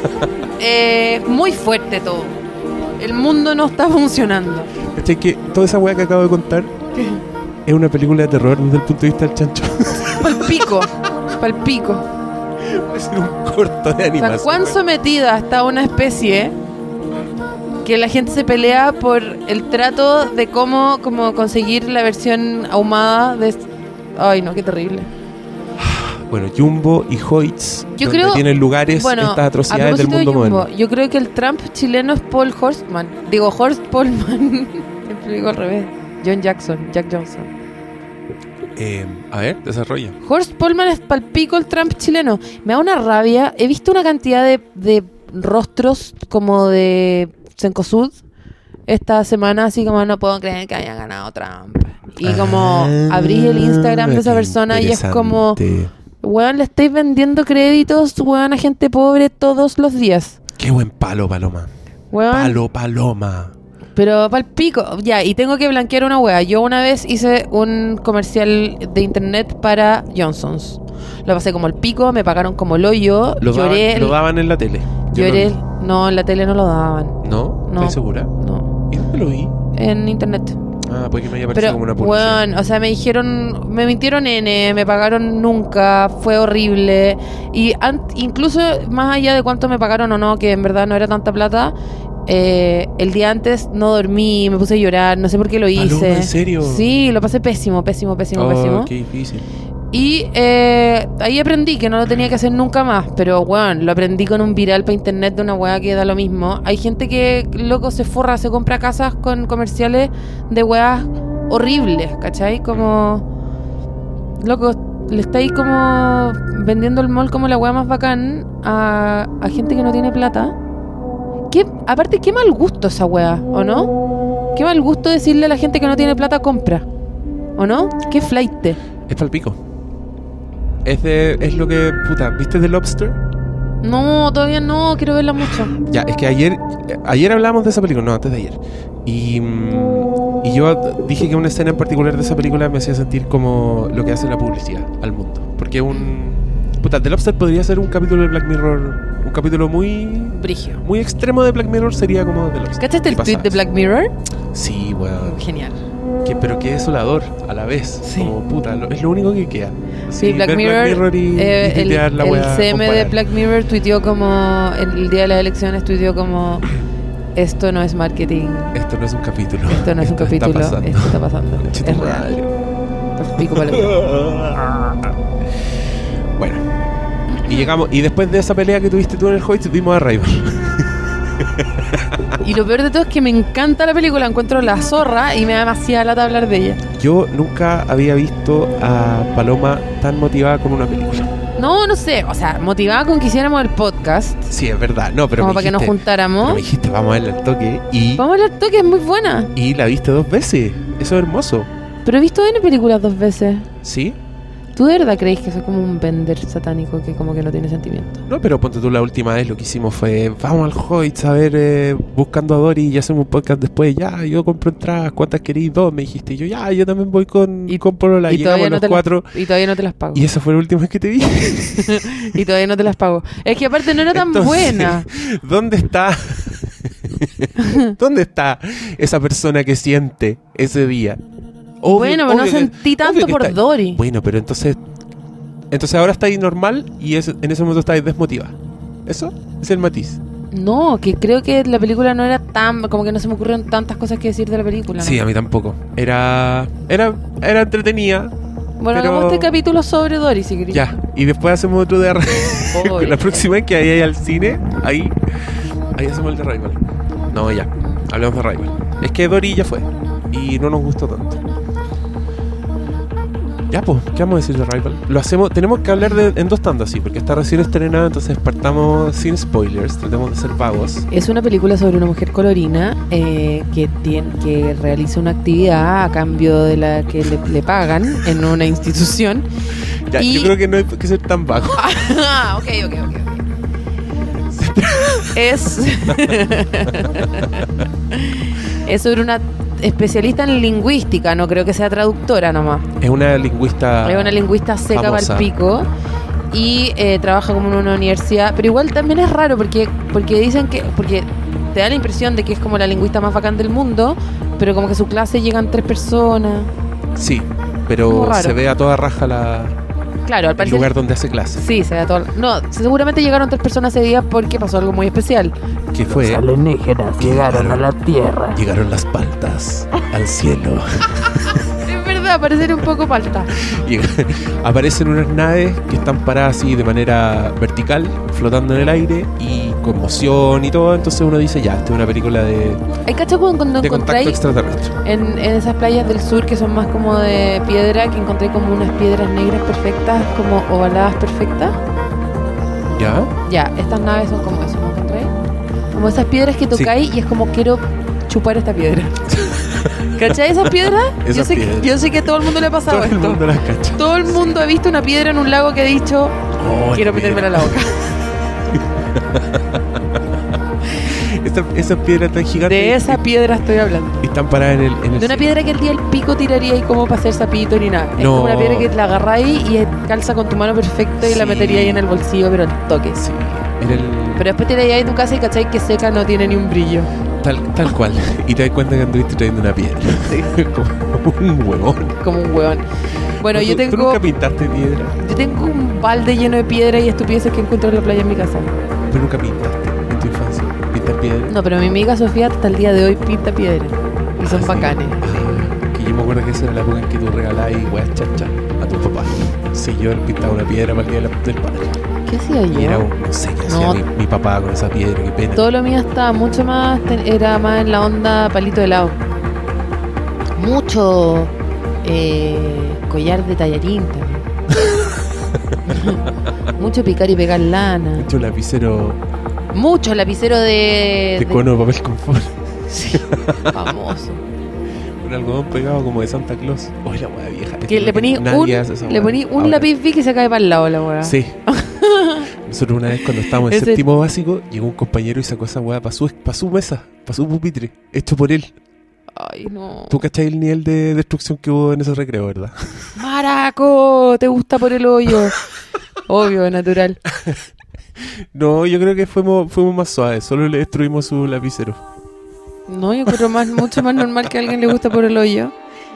eh, muy fuerte todo. El mundo no está funcionando. ¿Cachai que toda esa weá que acabo de contar es una película de terror desde el punto de vista del chancho? Palpico, palpico. Puede ser un corto de O sea, animación. cuán sometida está una especie que la gente se pelea por el trato de cómo, cómo conseguir la versión ahumada de... Ay, no, qué terrible. Bueno, Jumbo y Hoyts, Yo donde creo- tienen lugares Bueno, estas a atrocidades del de mundo Jumbo, moderno. yo creo que el Trump chileno es Paul Horstman. Digo, Horst Polman. Siempre digo al revés. John Jackson, Jack Johnson. Eh, a ver, desarrolla. Horst Polman es palpico el Trump chileno. Me da una rabia. He visto una cantidad de, de rostros como de Cencosud esta semana, así como no puedo creer que haya ganado Trump. Y como Ah, abrís el Instagram de esa persona y es como, weón, le estáis vendiendo créditos, weón, a gente pobre todos los días. Qué buen palo, Paloma. Weón, Palo, Paloma. Pero pal pico, ya, y tengo que blanquear una wea. Yo una vez hice un comercial de internet para Johnson's. Lo pasé como el pico, me pagaron como el hoyo, Lo, lloré. daban, lo daban en la tele. Yo lloré. No, en la tele no lo daban. ¿No? No. ¿Estás segura? No, ¿Y dónde lo vi? en internet. Ah, porque me haya parecido Pero, como una publicidad. weón, o sea, me dijeron, me mintieron N, me pagaron nunca, fue horrible. Y an- incluso más allá de cuánto me pagaron o no, que en verdad no era tanta plata, eh, el día antes no dormí, me puse a llorar, no sé por qué lo Paloma, hice. ¿en serio? Sí, lo pasé pésimo, pésimo, pésimo, Oh, pésimo. qué difícil. Y eh, ahí aprendí que no lo tenía que hacer nunca más. Pero, weón, lo aprendí con un viral para internet de una weá que da lo mismo. Hay gente que, loco, se forra, se compra casas con comerciales de weas horribles, ¿cachai? Como. Loco, le estáis como vendiendo el mall como la weá más bacán a, a gente que no tiene plata. ¿Qué, aparte, qué mal gusto esa weá, ¿o no? Qué mal gusto decirle a la gente que no tiene plata compra. ¿O no? Qué flaite. Es palpico. Es de. Es lo que. Puta, ¿viste The Lobster? No, todavía no, quiero verla mucho. Ya, es que ayer. Ayer hablamos de esa película, no, antes de ayer. Y. Y yo dije que una escena en particular de esa película me hacía sentir como lo que hace la publicidad al mundo. Porque es un. Puta, The Lobster podría ser un capítulo de Black Mirror. Un capítulo muy. Brigio. Muy extremo de Black Mirror sería como The Lobster. ¿Cachaste el tweet de. Black Mirror? Sí, weón. Genial. Que, pero qué desolador a la vez. Sí. Como puta, lo- es lo único que queda. Sí, Black Mirror, y, eh, y el, la el CM de. Black Mirror tuiteó como, el día de las elecciones tuiteó como, esto no es marketing, Esto no es un capítulo. esto no es un capítulo, Está esto está pasando, es real. pico. Bueno. Y llegamos, y después de esa pelea que tuviste tú en el Hoyt, vimos a Rival. Y lo peor de todo es que me encanta la película, encuentro la zorra y me da demasiada lata hablar de ella. Yo nunca había visto a Paloma tan motivada con una película. No, no sé, o sea, motivada con que hiciéramos el podcast, Sí, es verdad. No, pero como para que nos juntáramos. pero me dijiste, vamos a verla al toque. Y, Vamos a hablar toque, es muy buena. y la viste dos veces. Eso es hermoso. Pero he visto N películas dos veces. ¿Sí? ¿Tú de verdad creéis que soy como un vender satánico que como que no tiene sentimiento? No, pero ponte tú la última vez lo que hicimos fue, vamos al Hoyt a ver, eh, buscando a Dory y hacemos un podcast después. Ya, yo compro entradas, ¿cuántas queréis? Dos, me dijiste. Y yo, ya, yo también voy con, Y- con Polola. y Llegamos todavía no los te las- cuatro. Y todavía no te las pago. Y esa fue la última vez que te vi. Y todavía no te las pago. Es que aparte no era tan Entonces, buena. ¿Dónde está? ¿Dónde está esa persona que siente ese día? Obvio- bueno, pero no sentí tanto por Dory. Bueno, pero entonces. Entonces ahora estáis normal y es- en ese momento estáis desmotivada. ¿Eso? Es el matiz. No, que creo que la película no era tan... Como que no se me ocurrieron tantas cosas que decir de la película. ¿no? Sí, a mí tampoco. Era. Era, era entretenida. Bueno, pero- hagamos este capítulo sobre Dory, si queréis. Ya. Y después hacemos otro de Pobre. La próxima vez que vaya al cine, ahí. Ahí hacemos el de Rival. No, ya. Hablamos de Rival. Es que Dory ya fue. Y no nos gustó tanto. Ya, pues, ¿qué vamos a decir de Rival? Lo hacemos, tenemos que hablar de, en dos tandas, sí, porque está recién estrenada, entonces partamos sin spoilers, tratemos de ser vagos. Es una película sobre una mujer colorina eh, que, tiene, que realiza una actividad a cambio de la que le, le pagan en una institución. Ya, Y- Yo creo que no hay que ser tan vago. Ah, ok, ok, ok. ok. es. es sobre una especialista en lingüística, no creo que sea traductora nomás. Es una lingüista. Es una lingüista seca para el pico y eh, trabaja como en una universidad. Pero igual también es raro porque, porque dicen que. Porque te da la impresión de que es como la lingüista más bacán del mundo, pero como que a su clase llegan tres personas. Sí, pero se ve a toda raja la, Claro, al el parecer. lugar donde hace clase. Sí, se da todo. No, seguramente llegaron tres personas ese día porque pasó algo muy especial. Que fue. alienígenas llegaron a la Tierra. Llegaron las paltas al cielo. Verdad, parecer un poco falta. Llega- Aparecen unas naves que están paradas así de manera vertical, flotando en el aire y con moción y todo. Entonces uno dice, ya, esta es una película de, Hay cacho cuando, de contacto extraterrestre. en, en esas playas del sur que son más como de piedra, que encontré como unas piedras negras perfectas, como ovaladas perfectas. ¿Ya? Ya, estas naves son como eso, ¿no? Como esas piedras que tocáis y es como quiero chupar esta piedra. ¿Cachai esas piedras? yo, sé que, piedras. yo sé que a todo el mundo le ha pasado Todo el esto. mundo las cacha. Todo el mundo ha visto una piedra en un lago que ha dicho, Oh, quiero la metérmela a la boca. Esa- esas piedras tan gigantes De esa piedra estoy hablando. y están paradas en el, en el De una piedra que el día el pico tiraría ahí como para hacer sapito ni nada. Es como una piedra que la agarráis y calza con tu mano perfecta y la metería ahí en el bolsillo, pero al toque. Sí, en el, Pero después tiráis ahí en tu casa y cachai que seca no tiene ni un brillo. Tal, tal cual. Y te das cuenta que anduviste trayendo una piedra. Como un huevón. Como un hueón. Bueno, ¿Tú- yo ¿Tú tengo, nunca pintaste piedra? yo tengo un balde lleno de piedra y estupideces que encuentro en la playa en mi casa. Pero nunca pintaste en tu infancia. ¿Pintar piedra? No, pero mi amiga Sofía hasta el día de hoy pinta piedra. Y son Ah, sí. bacanes. Ah, que yo me acuerdo que esa era la época en que tú regalabas weas chacha a tu papá. Si yo pintaba una piedra para el día de la- del padre. ¿Qué hacía yo? un, no sé qué No. hacía mi, mi papá con esa piedra, qué pena. Todo lo mío estaba mucho más, era más en la onda palito de helado. Mucho eh, collar de tallarín también. Mucho picar y pegar lana. Mucho lapicero Mucho lapicero de... de de- cono de papel confort. Sí, famoso. Un algodón pegado como de Santa Claus. Uy, la wea vieja. Que le poní un, le poní un ahora. lápiz Bic y se cae para el lado la weá. Sí. Nosotros una vez cuando estábamos en Ese- séptimo básico, llegó un compañero y sacó esa weá para su, pa' su mesa, para su pupitre, hecho por él. Ay, no. Tú cachai el nivel de destrucción que hubo en ese recreo, ¿verdad? Maraco, te gusta por el hoyo. Obvio, natural. No, yo creo que fuimos, fuimos más suaves. Solo le destruimos su lapicero. No, yo creo más, mucho más normal que a alguien le gusta por el hoyo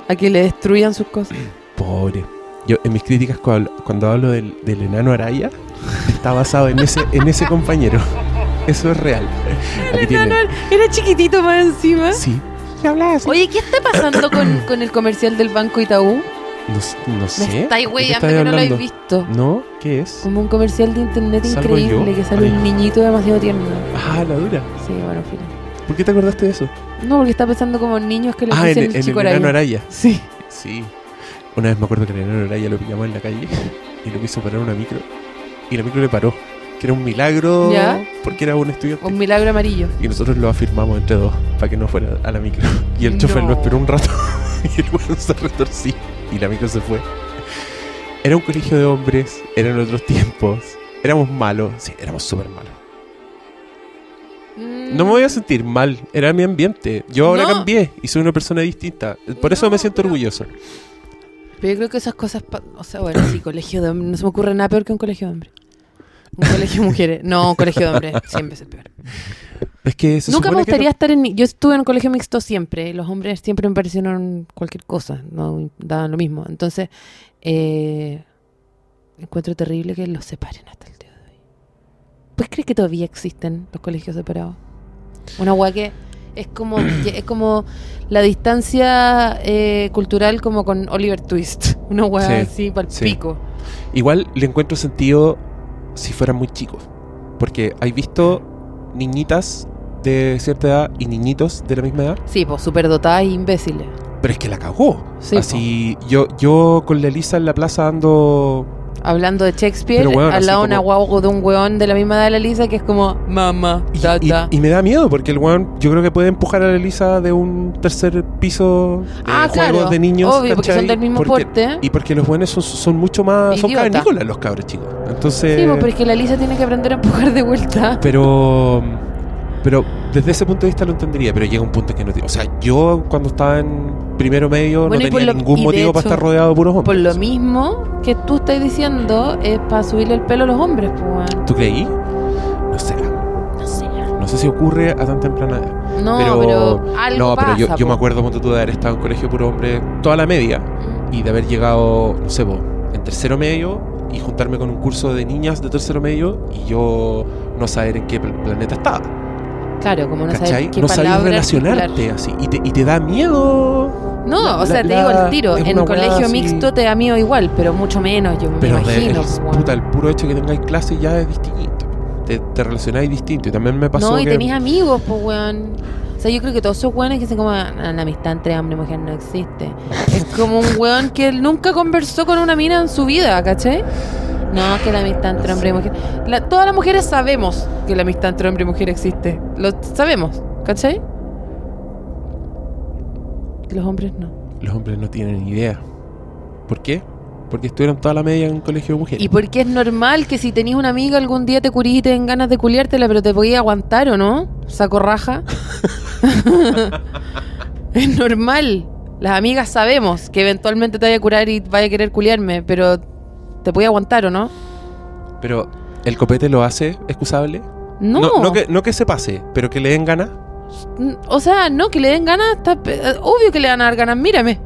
a que le destruyan sus cosas. Pobre. Yo, en mis críticas, cuando, cuando hablo del, del enano Araya, está basado en ese, en ese compañero. Eso es real. Aquí. Era chiquitito más encima. Sí. Oye, ¿qué está pasando con, con el comercial del Banco Itaú? No, no Me sé. estáis ¿De qué weyando estáis que no lo habéis visto. ¿No? ¿Qué es? Como un comercial de internet ¿Salgo increíble yo? que sale Ay. un niñito demasiado tierno. Ah, la dura. Sí, bueno, filo. ¿Por qué te acordaste de eso? No, porque está pensando como en niños que le Ah, en, dicen en el el chico enano araña. Araya. Sí. Sí. Una vez me acuerdo que el enano Araya lo pillamos en la calle y lo quiso parar una micro. Y la micro le paró. Que era un milagro ¿Ya? porque era un estudiante. Un milagro amarillo. Y nosotros lo afirmamos entre dos para que no fuera a la micro. Y el chofer lo esperó un rato y el weón se retorció y la micro se fue. Era un colegio de hombres, eran otros tiempos. Éramos malos, sí, éramos súper malos. Mm, No me voy a sentir mal, era mi ambiente. Yo ahora No. cambié y soy una persona distinta. Por eso me siento orgulloso. Pero yo creo que esas cosas. O sea, bueno, sí, colegio de hombres. No se me ocurre nada peor que un colegio de hombres. Un colegio de mujeres. No, un colegio de hombres. Siempre es el peor. Es que se Nunca me que gustaría estar en. Yo estuve en un colegio mixto siempre. Los hombres siempre me parecieron cualquier cosa. No daban lo mismo. Entonces, eh, encuentro terrible que los separen hasta el día de hoy. ¿Pues crees que todavía existen los colegios separados? Una hueá que es como, es como la distancia eh, cultural como con Oliver Twist. Una hueá Sí, así para el sí. pico. Igual le encuentro sentido si fueran muy chicos. Porque hay visto niñitas de cierta edad y niñitos de la misma edad. Sí, pues superdotadas e imbéciles. Pero es que la cagó. Sí, Así, yo, yo con la Elisa en la plaza ando. Hablando de Shakespeare, al lado de una guagua de un weón de la misma edad de la Lisa que es como mamá, Y, y- y me da miedo porque el weón, yo creo que puede empujar a la Elisa de un tercer piso de Ah, juegos claro. de niños. Obvio, porque son del mismo Porque- porte. Y porque los buenos son, son mucho más. Son Idiota. cavernícolas los cabros chicos. Entonces. Sí, pero es que la Lisa tiene que aprender a empujar de vuelta. Pero. Pero desde ese punto de vista lo entendería, pero llega un punto que no. O sea, yo cuando estaba en primero medio Bueno, no tenía lo- ningún motivo para estar rodeado de puros hombres. Por lo mismo que tú estás diciendo, es para subirle el pelo a los hombres, pues. ¿Tú creí? No sé. No sé. No sé si ocurre a tan temprana edad. No, pero, pero, algo no, pero yo, yo me acuerdo cuando tú de haber estado en colegio puro hombre toda la media y de haber llegado, no sé, po, en tercero medio y juntarme con un curso de niñas de tercero medio y yo no saber en qué pl- planeta estaba. Claro, como no ¿Cachai? sabes qué no sabes relacionarte articular. así y te, y te da miedo. No, La- o sea, la- te digo el tiro. es En un colegio mixto te da miedo igual, pero mucho menos, yo Pero me imagino. pues, weón. puta, el puro hecho de que tengáis clase ya es distinto. Te, te relacionáis distinto. Y también me pasó No, y que... tenés amigos, pues, weón. O sea, yo creo que todos esos weones que dicen como "Ah, la amistad entre hombre y mujer no existe. Es como un weón que él nunca conversó con una mina en su vida, ¿cachai? No, que la amistad entre hombre y mujer. La- todas las mujeres sabemos que la amistad entre hombre y mujer existe. Lo sabemos, ¿cachai? Los hombres no. Los hombres no tienen ni idea. ¿Por qué? Porque estuvieron toda la media en un colegio de mujeres. Y porque es normal que si tenías una amiga algún día te curís y te den ganas de culiártela, pero te podías aguantar o no, saco raja. es normal. Las amigas sabemos que eventualmente te vaya a curar y vaya a querer culiarme, pero te podías aguantar o no. Pero, ¿el copete lo hace excusable? No. No, que, no que se pase, pero que le den ganas. O sea, no, que le den ganas, está pe- eh, obvio que le van a dar ganas, mírame.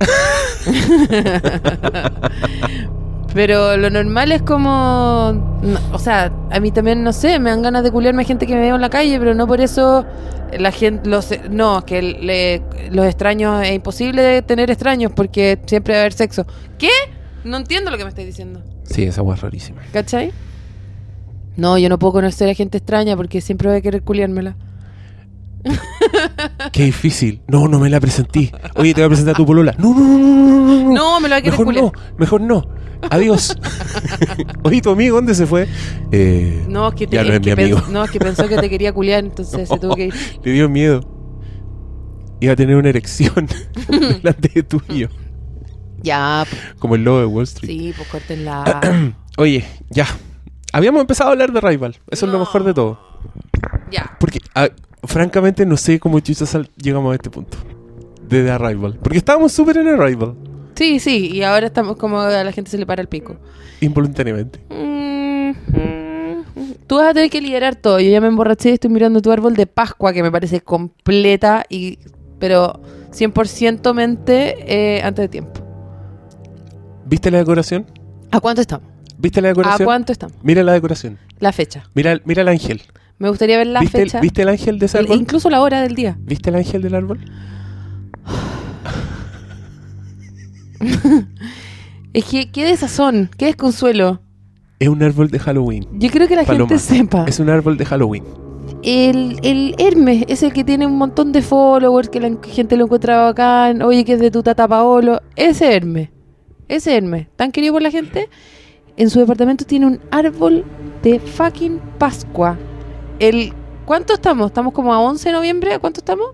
Pero lo normal es como. no, o sea, a mí también, no sé, me dan ganas de culiarme a gente que me veo en la calle, pero no por eso la gente. Los, no, que le- los extraños. Es imposible tener extraños porque siempre va a haber sexo. ¿Qué? No entiendo lo que me estáis diciendo. Sí, esa hueá es rarísima. ¿Cachai? No, yo no puedo conocer a gente extraña porque siempre voy a querer culiármela. Qué difícil. No, no me la presenté. Oye, te voy a presentar a tu polola. No, no, no, no, no, no. Me lo voy a querer Mejor culiar. no, mejor no. Adiós. Oye, tu amigo, ¿dónde se fue? Eh, No, es que, te, ya no es es mi que amigo. pens- no, es que pensó que te quería culiar, entonces se tuvo que ir. Le dio miedo. Iba a tener una erección delante de tuyo. Ya, Como el lobo de Wall Street. sí, pues córtenla. Oye, ya. Habíamos empezado a hablar de Rival. Eso es lo mejor de todo. ya. Porque, ah, francamente, no sé cómo chuchas llegamos a este punto. De The Arrival. Porque estábamos súper en Arrival. Sí, sí, y ahora estamos como a la gente se le para el pico. Involuntariamente. Mm, mm, Tú vas a tener que liderar todo. Yo ya me emborraché y estoy mirando tu árbol de Pascua que me parece completa y pero 100% mente eh, antes de tiempo. ¿Viste la decoración? ¿A cuánto estamos? ¿Viste la ¿A decoración? cuánto estamos? Mira la decoración. La fecha. Mira, mira el ángel. Me gustaría ver la ¿Viste, el- fecha. ¿Viste el ángel de ese el- árbol? incluso la hora del día. ¿Viste el ángel del árbol? Es que, qué desazón, qué desconsuelo. Es un árbol de Halloween. Yo creo que la Paloma. gente sepa. Es un árbol de Halloween. El, el Hermes es el que tiene un montón de followers, que la gente lo encuentra bacán, oye, que es de tu tata Paolo. Ese Hermes, ese Hermes, tan querido por la gente, en su departamento tiene un árbol de fucking Pascua. El, ¿Cuánto estamos? ¿Estamos como a 11 de noviembre? ¿A cuánto estamos?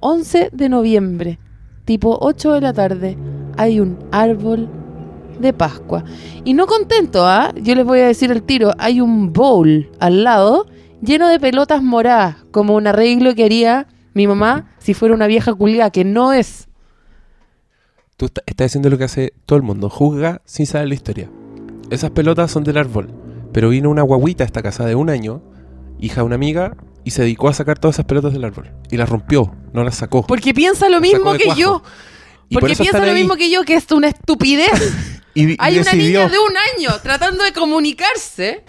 11 de noviembre, tipo 8 de la tarde, hay un árbol de Pascua. Y no contento, ¿ah? Yo les voy a decir el tiro, hay un bowl al lado lleno de pelotas moradas, como un arreglo que haría mi mamá si fuera una vieja culiada, que no es. Tú está- estás haciendo lo que hace todo el mundo. Juzga sin saber la historia. Esas pelotas son del árbol. Pero vino una guaguita a esta casa de un año, hija de una amiga, y se dedicó a sacar todas esas pelotas del árbol. Y las rompió, no las sacó. Porque piensa lo mismo que cuajo. yo. Y por Porque piensa lo ahí. mismo que yo, que es una estupidez. Y, y Hay una decidió. niña de un año tratando de comunicarse.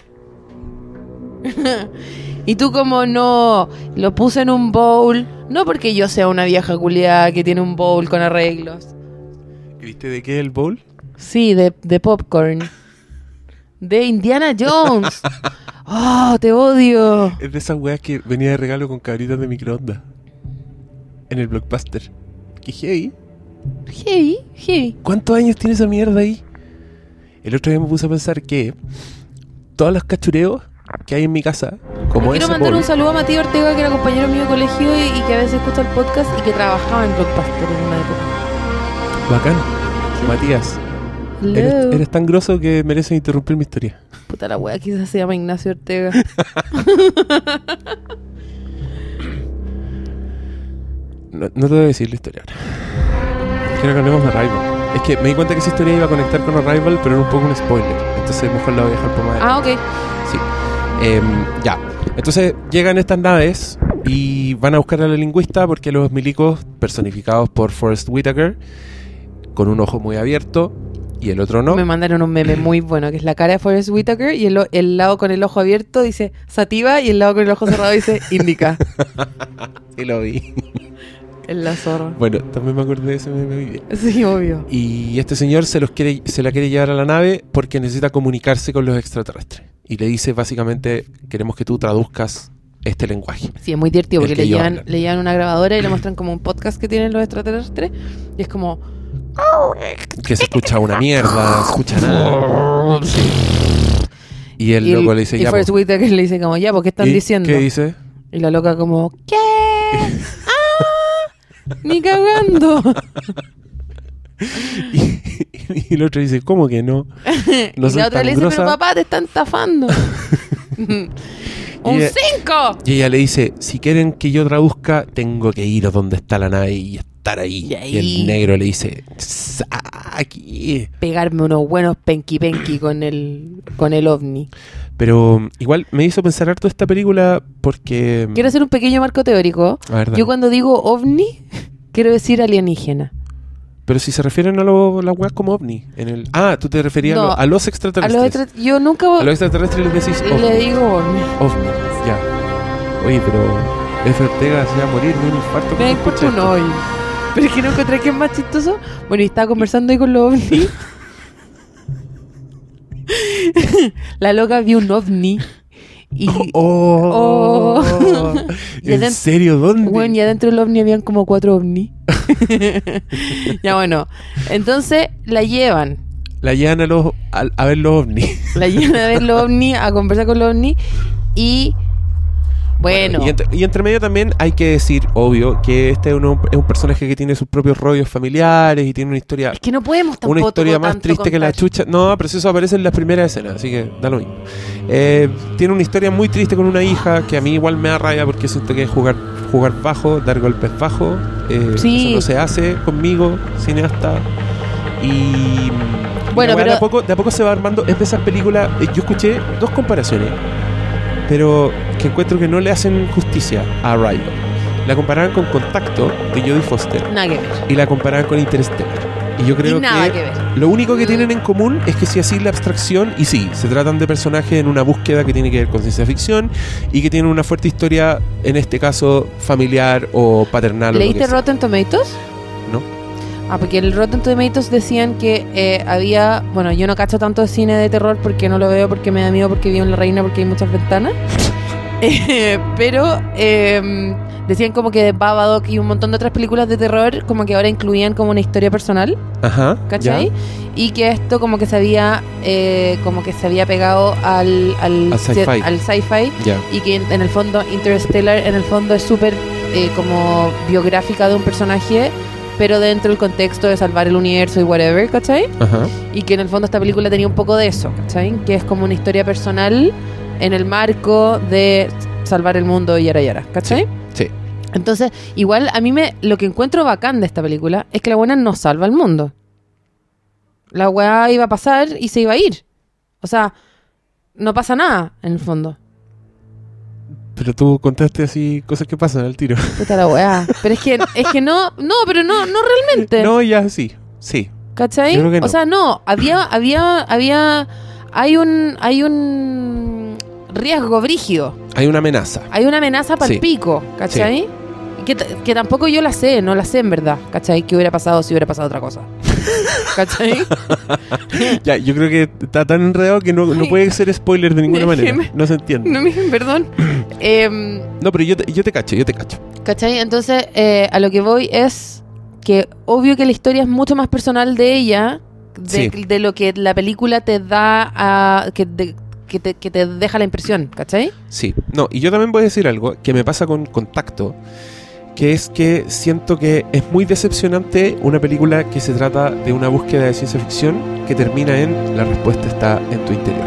y tú como no, lo puse en un bowl. No porque yo sea una vieja culiada que tiene un bowl con arreglos. ¿Viste de qué el bowl? Sí, de, de popcorn. De Indiana Jones. Oh, te odio. Es de esas weas que venía de regalo con cabritas de microondas. En el blockbuster. ¿Qué heavy? Heavy, heavy. ¿Cuántos años tiene esa mierda ahí? El otro día me puse a pensar que todos los cachureos que hay en mi casa, como Quiero mandar un saludo a Matías Ortega, que era compañero mío de colegio y, y que a veces escucha el podcast y que trabajaba en Blockbuster en una época. bacán. Matías, eres, Hello. eres tan grosso que mereces interrumpir mi historia. Puta la wea, quizás se llama Ignacio Ortega. No, no te voy a decir la historia ahora. Quiero que hablemos de Arrival. Es que me di cuenta que esa historia iba a conectar con Arrival, pero era un poco un spoiler. Entonces mejor la voy a dejar para más ah, ok. Sí. Em, ya. Entonces llegan estas naves y van a buscar a la lingüista porque los milicos, personificados por Forrest Whitaker, con un ojo muy abierto y el otro no. Me mandaron un meme muy bueno, que es la cara de Forrest Whitaker y el, lado con el ojo abierto dice Sativa y el lado con el ojo cerrado dice Indica. Sí lo vi. Es la zorra. Bueno, también me acordé de ese meme muy bien. Sí, obvio. Y este señor se los quiere, se la quiere llevar a la nave porque necesita comunicarse con los extraterrestres. Y le dice básicamente, queremos que tú traduzcas este lenguaje. Sí, es muy divertido porque que le llevan, le llevan una grabadora y le muestran como un podcast que tienen los extraterrestres y es como Que se escucha una mierda, se escucha nada. Y el y, loco le dice, y ya, Forrest po". Whitaker le dice como, ya, ¿por qué están ¿Y diciendo? ¿Qué dice? Y la loca como, ¿qué? ¡Ah! Ni cagando. Y, y el otro dice, ¿cómo que no? No y la otra le dice, grosa. pero papá, te están estafando. ¡Un Y ella- 5! Y ella le dice, si quieren que yo traduzca, tengo que ir a donde está la nave y estar ahí. Y Y, ahí- el negro le dice, aquí. Pegarme unos buenos penki penki con el, con el ovni. Pero igual me hizo pensar harto esta película porque... Quiero hacer un pequeño marco teórico. A. Yo cuando digo ovni, quiero decir alienígena. Pero si se refieren a lo- las weas como ovni. En el... Ah, tú te referías a No. lo- a, los A extraterrestres. los extra- yo nunca A los extraterrestres les decís ovni. le digo ovni. Ovni, ya. Oye, pero F. Ortega se va a morir de un infarto. Me escucha un hoyo. Pero es que no encontré que es más chistoso. Bueno, y estaba conversando ahí con los ovnis. La loca vio un ovni. Y, Oh, Oh. Y ¿En serio? ¿Dónde? bueno, y adentro del ovni habían como cuatro ovnis. ya bueno. Entonces la llevan. La llevan a, los, a, a ver los ovnis. La llevan a ver los ovnis, a conversar con los ovnis. Y bueno. Y entre, y entre medio también hay que decir, obvio, que este es, uno- es un personaje que tiene sus propios rollos familiares y tiene una historia es que no podemos tampoco una historia más triste que la chucha. No, pero eso aparece en las primeras escenas, así que da lo mismo. Eh, tiene una historia muy triste con una hija que a mí igual me da rabia porque siento que es jugar, jugar bajo, dar golpes bajo. eh, Sí. Eso no se hace conmigo, cineasta. Y. Bueno, pero- De a, poco, de a poco se va armando. Es de esas películas. eh, Yo escuché dos comparaciones, pero que encuentro que no le hacen justicia a Arrival. La comparaban con Contacto de Jodie Foster Nada que ver. y la comparaban con Interstellar. Y yo creo y nada que, que ver. lo único que tienen en común es que si así la abstracción, y sí, se tratan de personajes en una búsqueda que tiene que ver con ciencia ficción y que tienen una fuerte historia, en este caso familiar o paternal. o lo que ¿Leíste. Rotten Tomatoes? No. Ah, porque el Rotten Tomatoes decían que eh, había. Bueno, yo no cacho tanto de cine de terror porque no lo veo, porque me da miedo, porque vivo en la reina, porque hay muchas ventanas. Eh, pero eh, decían como que Babadook y un montón de otras películas de terror, como que ahora incluían como una historia personal, Ajá. ¿cachai? ya. Y que esto como que se había. eh, como que se había pegado al. al sci-fi. al y que en, en el fondo Interstellar en el fondo es súper eh, como biográfica de un personaje pero dentro del contexto de salvar el universo y whatever, ¿cachai? Ajá. Y que en el fondo esta película tenía un poco de eso, ¿cachai? Que es como una historia personal en el marco de salvar el mundo y yara yara, ¿cachai? Sí. Entonces, igual a mí me lo que encuentro bacán de esta película es que la buena no salva el mundo. La weá iba a pasar y se iba a ir. O sea, no pasa nada en el fondo. Pero tú contaste así cosas que pasan al tiro. Puta la weá. Pero es que, es que no, no, pero no, no realmente. No, ya sí. Sí. ¿Cachai? yo creo que no. O sea, no, había, había, había, hay un, hay un riesgo brígido. Hay una amenaza. Hay una amenaza para el Sí. pico, ¿cachai? Que, que tampoco yo la sé, no la sé en verdad, ¿cachai? ¿Qué hubiera pasado si hubiera pasado otra cosa? ¿Cachai? Ya, yo creo que está tan enredado que no, no puede ser spoiler de ninguna manera. Déjeme. No se entiende. no me perdón. Em, No, pero yo te, yo te cacho, yo te cacho. ¿Cachai? Entonces, eh, a lo que voy es que obvio que la historia es mucho más personal de ella, de, Sí. de lo que la película te da a. que, de- que te, que te deja la impresión, ¿cachai? Sí, no, y yo también voy a decir algo que me pasa con Contacto, que es que siento que es muy decepcionante una película que se trata de una búsqueda de ciencia ficción que termina en la respuesta está en tu interior,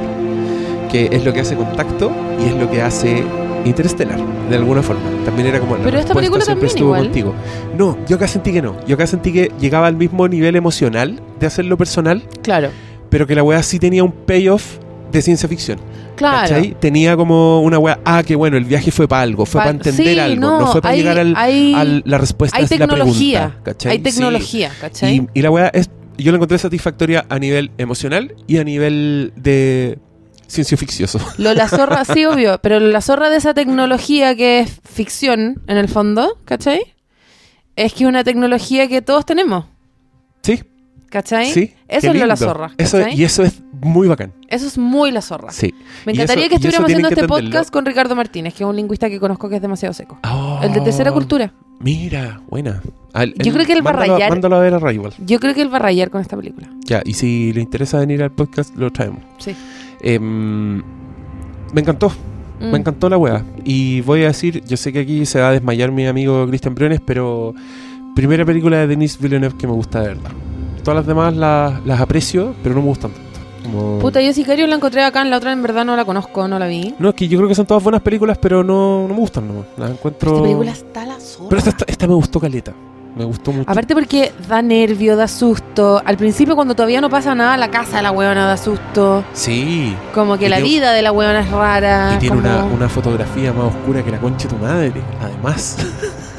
que es lo que hace Contacto y es lo que hace Interstellar, de alguna forma. También era como la Pero esta película siempre estuvo igual. contigo. No, yo acá sentí que no. Yo acá sentí que llegaba al mismo nivel emocional de hacerlo personal, Claro. pero que la weá sí tenía un payoff de ciencia ficción. Claro. ¿Cachai? Tenía como una weá, ah, que bueno, el viaje fue para algo, fue Pa- para entender sí, algo, no, no, fue para hay- llegar al, hay- al- la respuesta Hay es la tecnología. pregunta. ¿cachai? Hay Sí. tecnología, ¿cachai? Y, y la weá es, yo la encontré satisfactoria a nivel emocional y a nivel de ciencia ficcioso. Lo la zorra, sí, obvio, pero la zorra de esa tecnología que es ficción, en el fondo, ¿cachai? Es que es una tecnología que todos tenemos, Sí, ¿cachai? sí. Eso es lo la zorra, y eso es muy bacán. Eso es muy la zorra. Sí. Me encantaría eso- que estuviéramos haciendo que este entenderlo. podcast con Ricardo Martínez, que es un lingüista que conozco que es demasiado seco. Oh, El de tercera cultura. Mira, buena. Al- Yo creo que él va a rayar- Mándalo a ver a Rival. Yo creo que él va a rayar con esta película. Ya, y si le interesa venir al podcast, lo traemos. Sí. Em, me encantó. Mm. Me encantó la weá. Y voy a decir, yo sé que aquí se va a desmayar mi amigo Christian Briones, pero primera película de Denis Villeneuve que me gusta de verdad. Todas las demás las, las aprecio, pero no me gustan tanto. Como- Puta, yo Sicario la encontré acá, en la otra en verdad no la conozco, no la vi. No, es que yo creo que son todas buenas películas, pero no, no me gustan. No. Las encuentro... Esta película está la zorra. Pero esta, esta- esta me gustó caleta. Me gustó mucho. Aparte porque da nervio, da susto. Al principio cuando todavía no pasa nada, la casa de la huevona da susto. Sí. Como que Y la tiene- vida de la huevona es rara. Y tiene como- una, una fotografía más oscura que la concha de tu madre, además.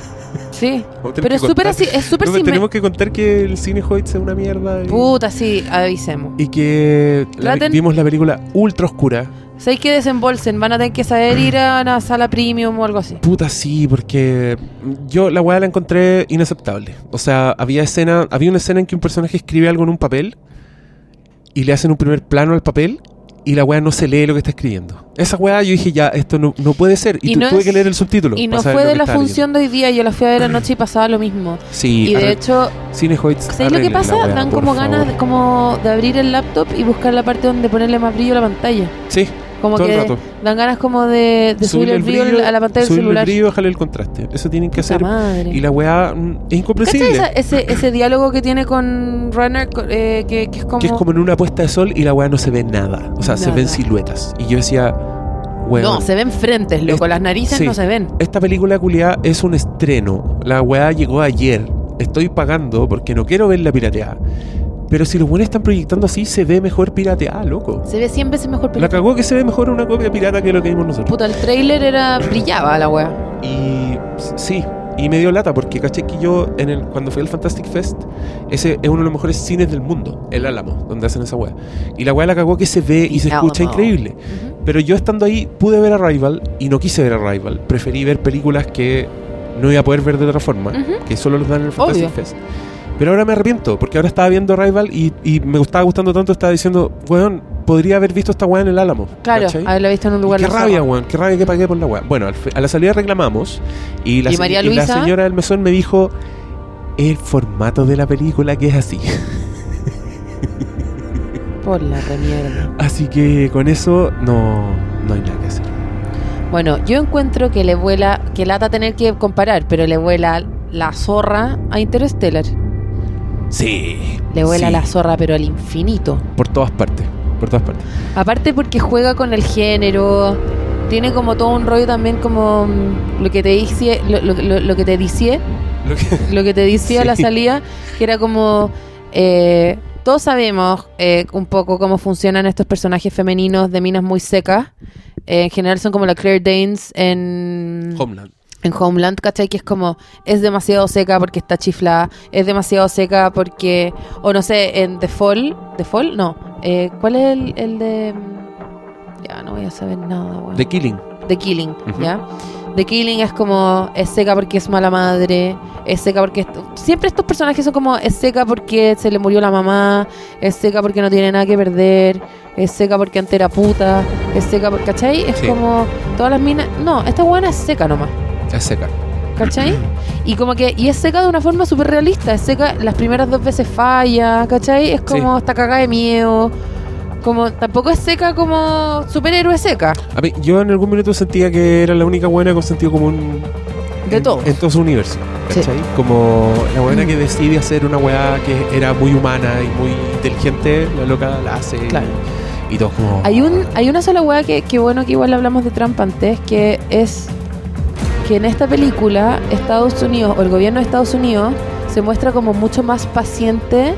Sí. Pero es súper así, es súper No, Tenemos que contar que el cine Hoyt es una mierda. Y, Puta, sí, avisemos. y que la- vimos la película ultra oscura. ¿Sabéis que desembolsen? Van a tener que saber ir a una sala premium o algo así. Puta, sí, porque yo la weá la encontré inaceptable. O sea, había escena, había una escena en que un personaje escribe algo en un papel y le hacen un primer plano al papel y la weá no se lee lo que está escribiendo. Esa weá yo dije, ya, esto no, no puede ser. Y, Y tu- no tuve es- que leer el subtítulo. Y no fue de la función de hoy día, yo la fui a ver anoche y pasaba lo mismo. Sí, Y de hecho, Cine. ¿sabéis lo que pasa? weá, Dan como ganas de, como de abrir el laptop y buscar la parte donde ponerle más brillo a la pantalla. Sí, Como todo que dan ganas como de, de subir el brillo, a la pantalla del celular. el brillo, bajarle el contraste. Eso tienen que hacer. madre. Y la weá mm, es ¿Cachai incomprensible. esa- ese, ese diálogo que tiene con Runner eh, que, que es como... Que es como en una puesta de sol y la weá no se ve nada. O sea, se Nada. ven siluetas. Y yo decía, weón. No, se ven frentes, loco. Es- Las narices sí. no se ven. Esta película culiada es un estreno. La weá llegó ayer. Estoy pagando porque no quiero ver la pirateada. Pero si los buenos están proyectando así, se ve mejor pirateada, loco. Se ve 100 veces mejor La película. cagó que se ve mejor una copia pirata que lo que vimos nosotros. Puta, el trailer era brillaba la wea. Y sí, y me dio lata porque caché que yo en el, cuando fui al Fantastic Fest, ese es uno de los mejores cines del mundo, el Álamo, donde hacen esa weá. Y la weá la cagó que se ve y se escucha increíble. Pero yo estando ahí pude ver Arrival y no quise ver Arrival. Preferí ver películas que no iba a poder ver de otra forma, que solo los dan en el Fantastic Obvio. Fest. Pero ahora me arrepiento, porque ahora estaba viendo Arrival y, y me estaba gustando tanto, estaba diciendo, weón, podría haber visto esta weá en el Álamo. Claro, ¿cachai? haberla visto en un Y lugar qué más rabia, weón, qué rabia que pagué por la weá. Bueno, a la salida reclamamos y la, ¿Y se- señora del mesón me dijo el formato de la película que es así. Por la remierda. Así que con eso no, no hay nada que hacer. Bueno, yo encuentro que le vuela, que lata tener que comparar, pero le vuela la zorra a Interstellar. Sí. Le vuela sí, la zorra, pero al infinito. Por todas partes. Por todas partes. Aparte porque juega con el género, tiene como todo un rollo también como mm, lo que te dice, lo, lo- lo- lo que te dice, Lo que- te decía a la Sí. salida, que era como eh, todos sabemos eh, un poco cómo funcionan estos personajes femeninos de minas muy secas. Eh, en general son como la Claire Danes en Homeland. En Homeland, ¿cachai? Que es como, es demasiado seca porque está chiflada, es demasiado seca porque, o no sé, en The Fall, ¿The Fall? No, eh, ¿cuál es el, el de...? mm, Ya, no voy a saber nada, weón. The Killing. The Killing, Ujú. ¿ya? The Killing es como, es seca porque es mala madre, es seca porque... est- Siempre estos personajes son como, es seca porque se le murió la mamá, es seca porque no tiene nada que perder, es seca porque antes era puta, es seca porque... ¿Cachai? Es Sí. como, todas las minas... No, esta buena es seca nomás. Es seca. ¿Cachai? Y como que, y es seca de una forma súper realista, es seca, las primeras dos veces falla, ¿cachai? Es como, Sí. está cagada de miedo, como, tampoco es seca como superhéroe seca, A mí, yo en algún minuto sentía que era la única buena con sentido común de en, todo. en todo su universo. Sí. ¿Cachai? Como la buena Mm. que decide hacer una weá que era muy humana y muy inteligente, la loca la hace. y- Claro. Y, todo como. Hay un, hay una sola weá que, que bueno que igual hablamos de Trump antes, que es que en esta película Estados Unidos, o el gobierno de Estados Unidos, se muestra como mucho más paciente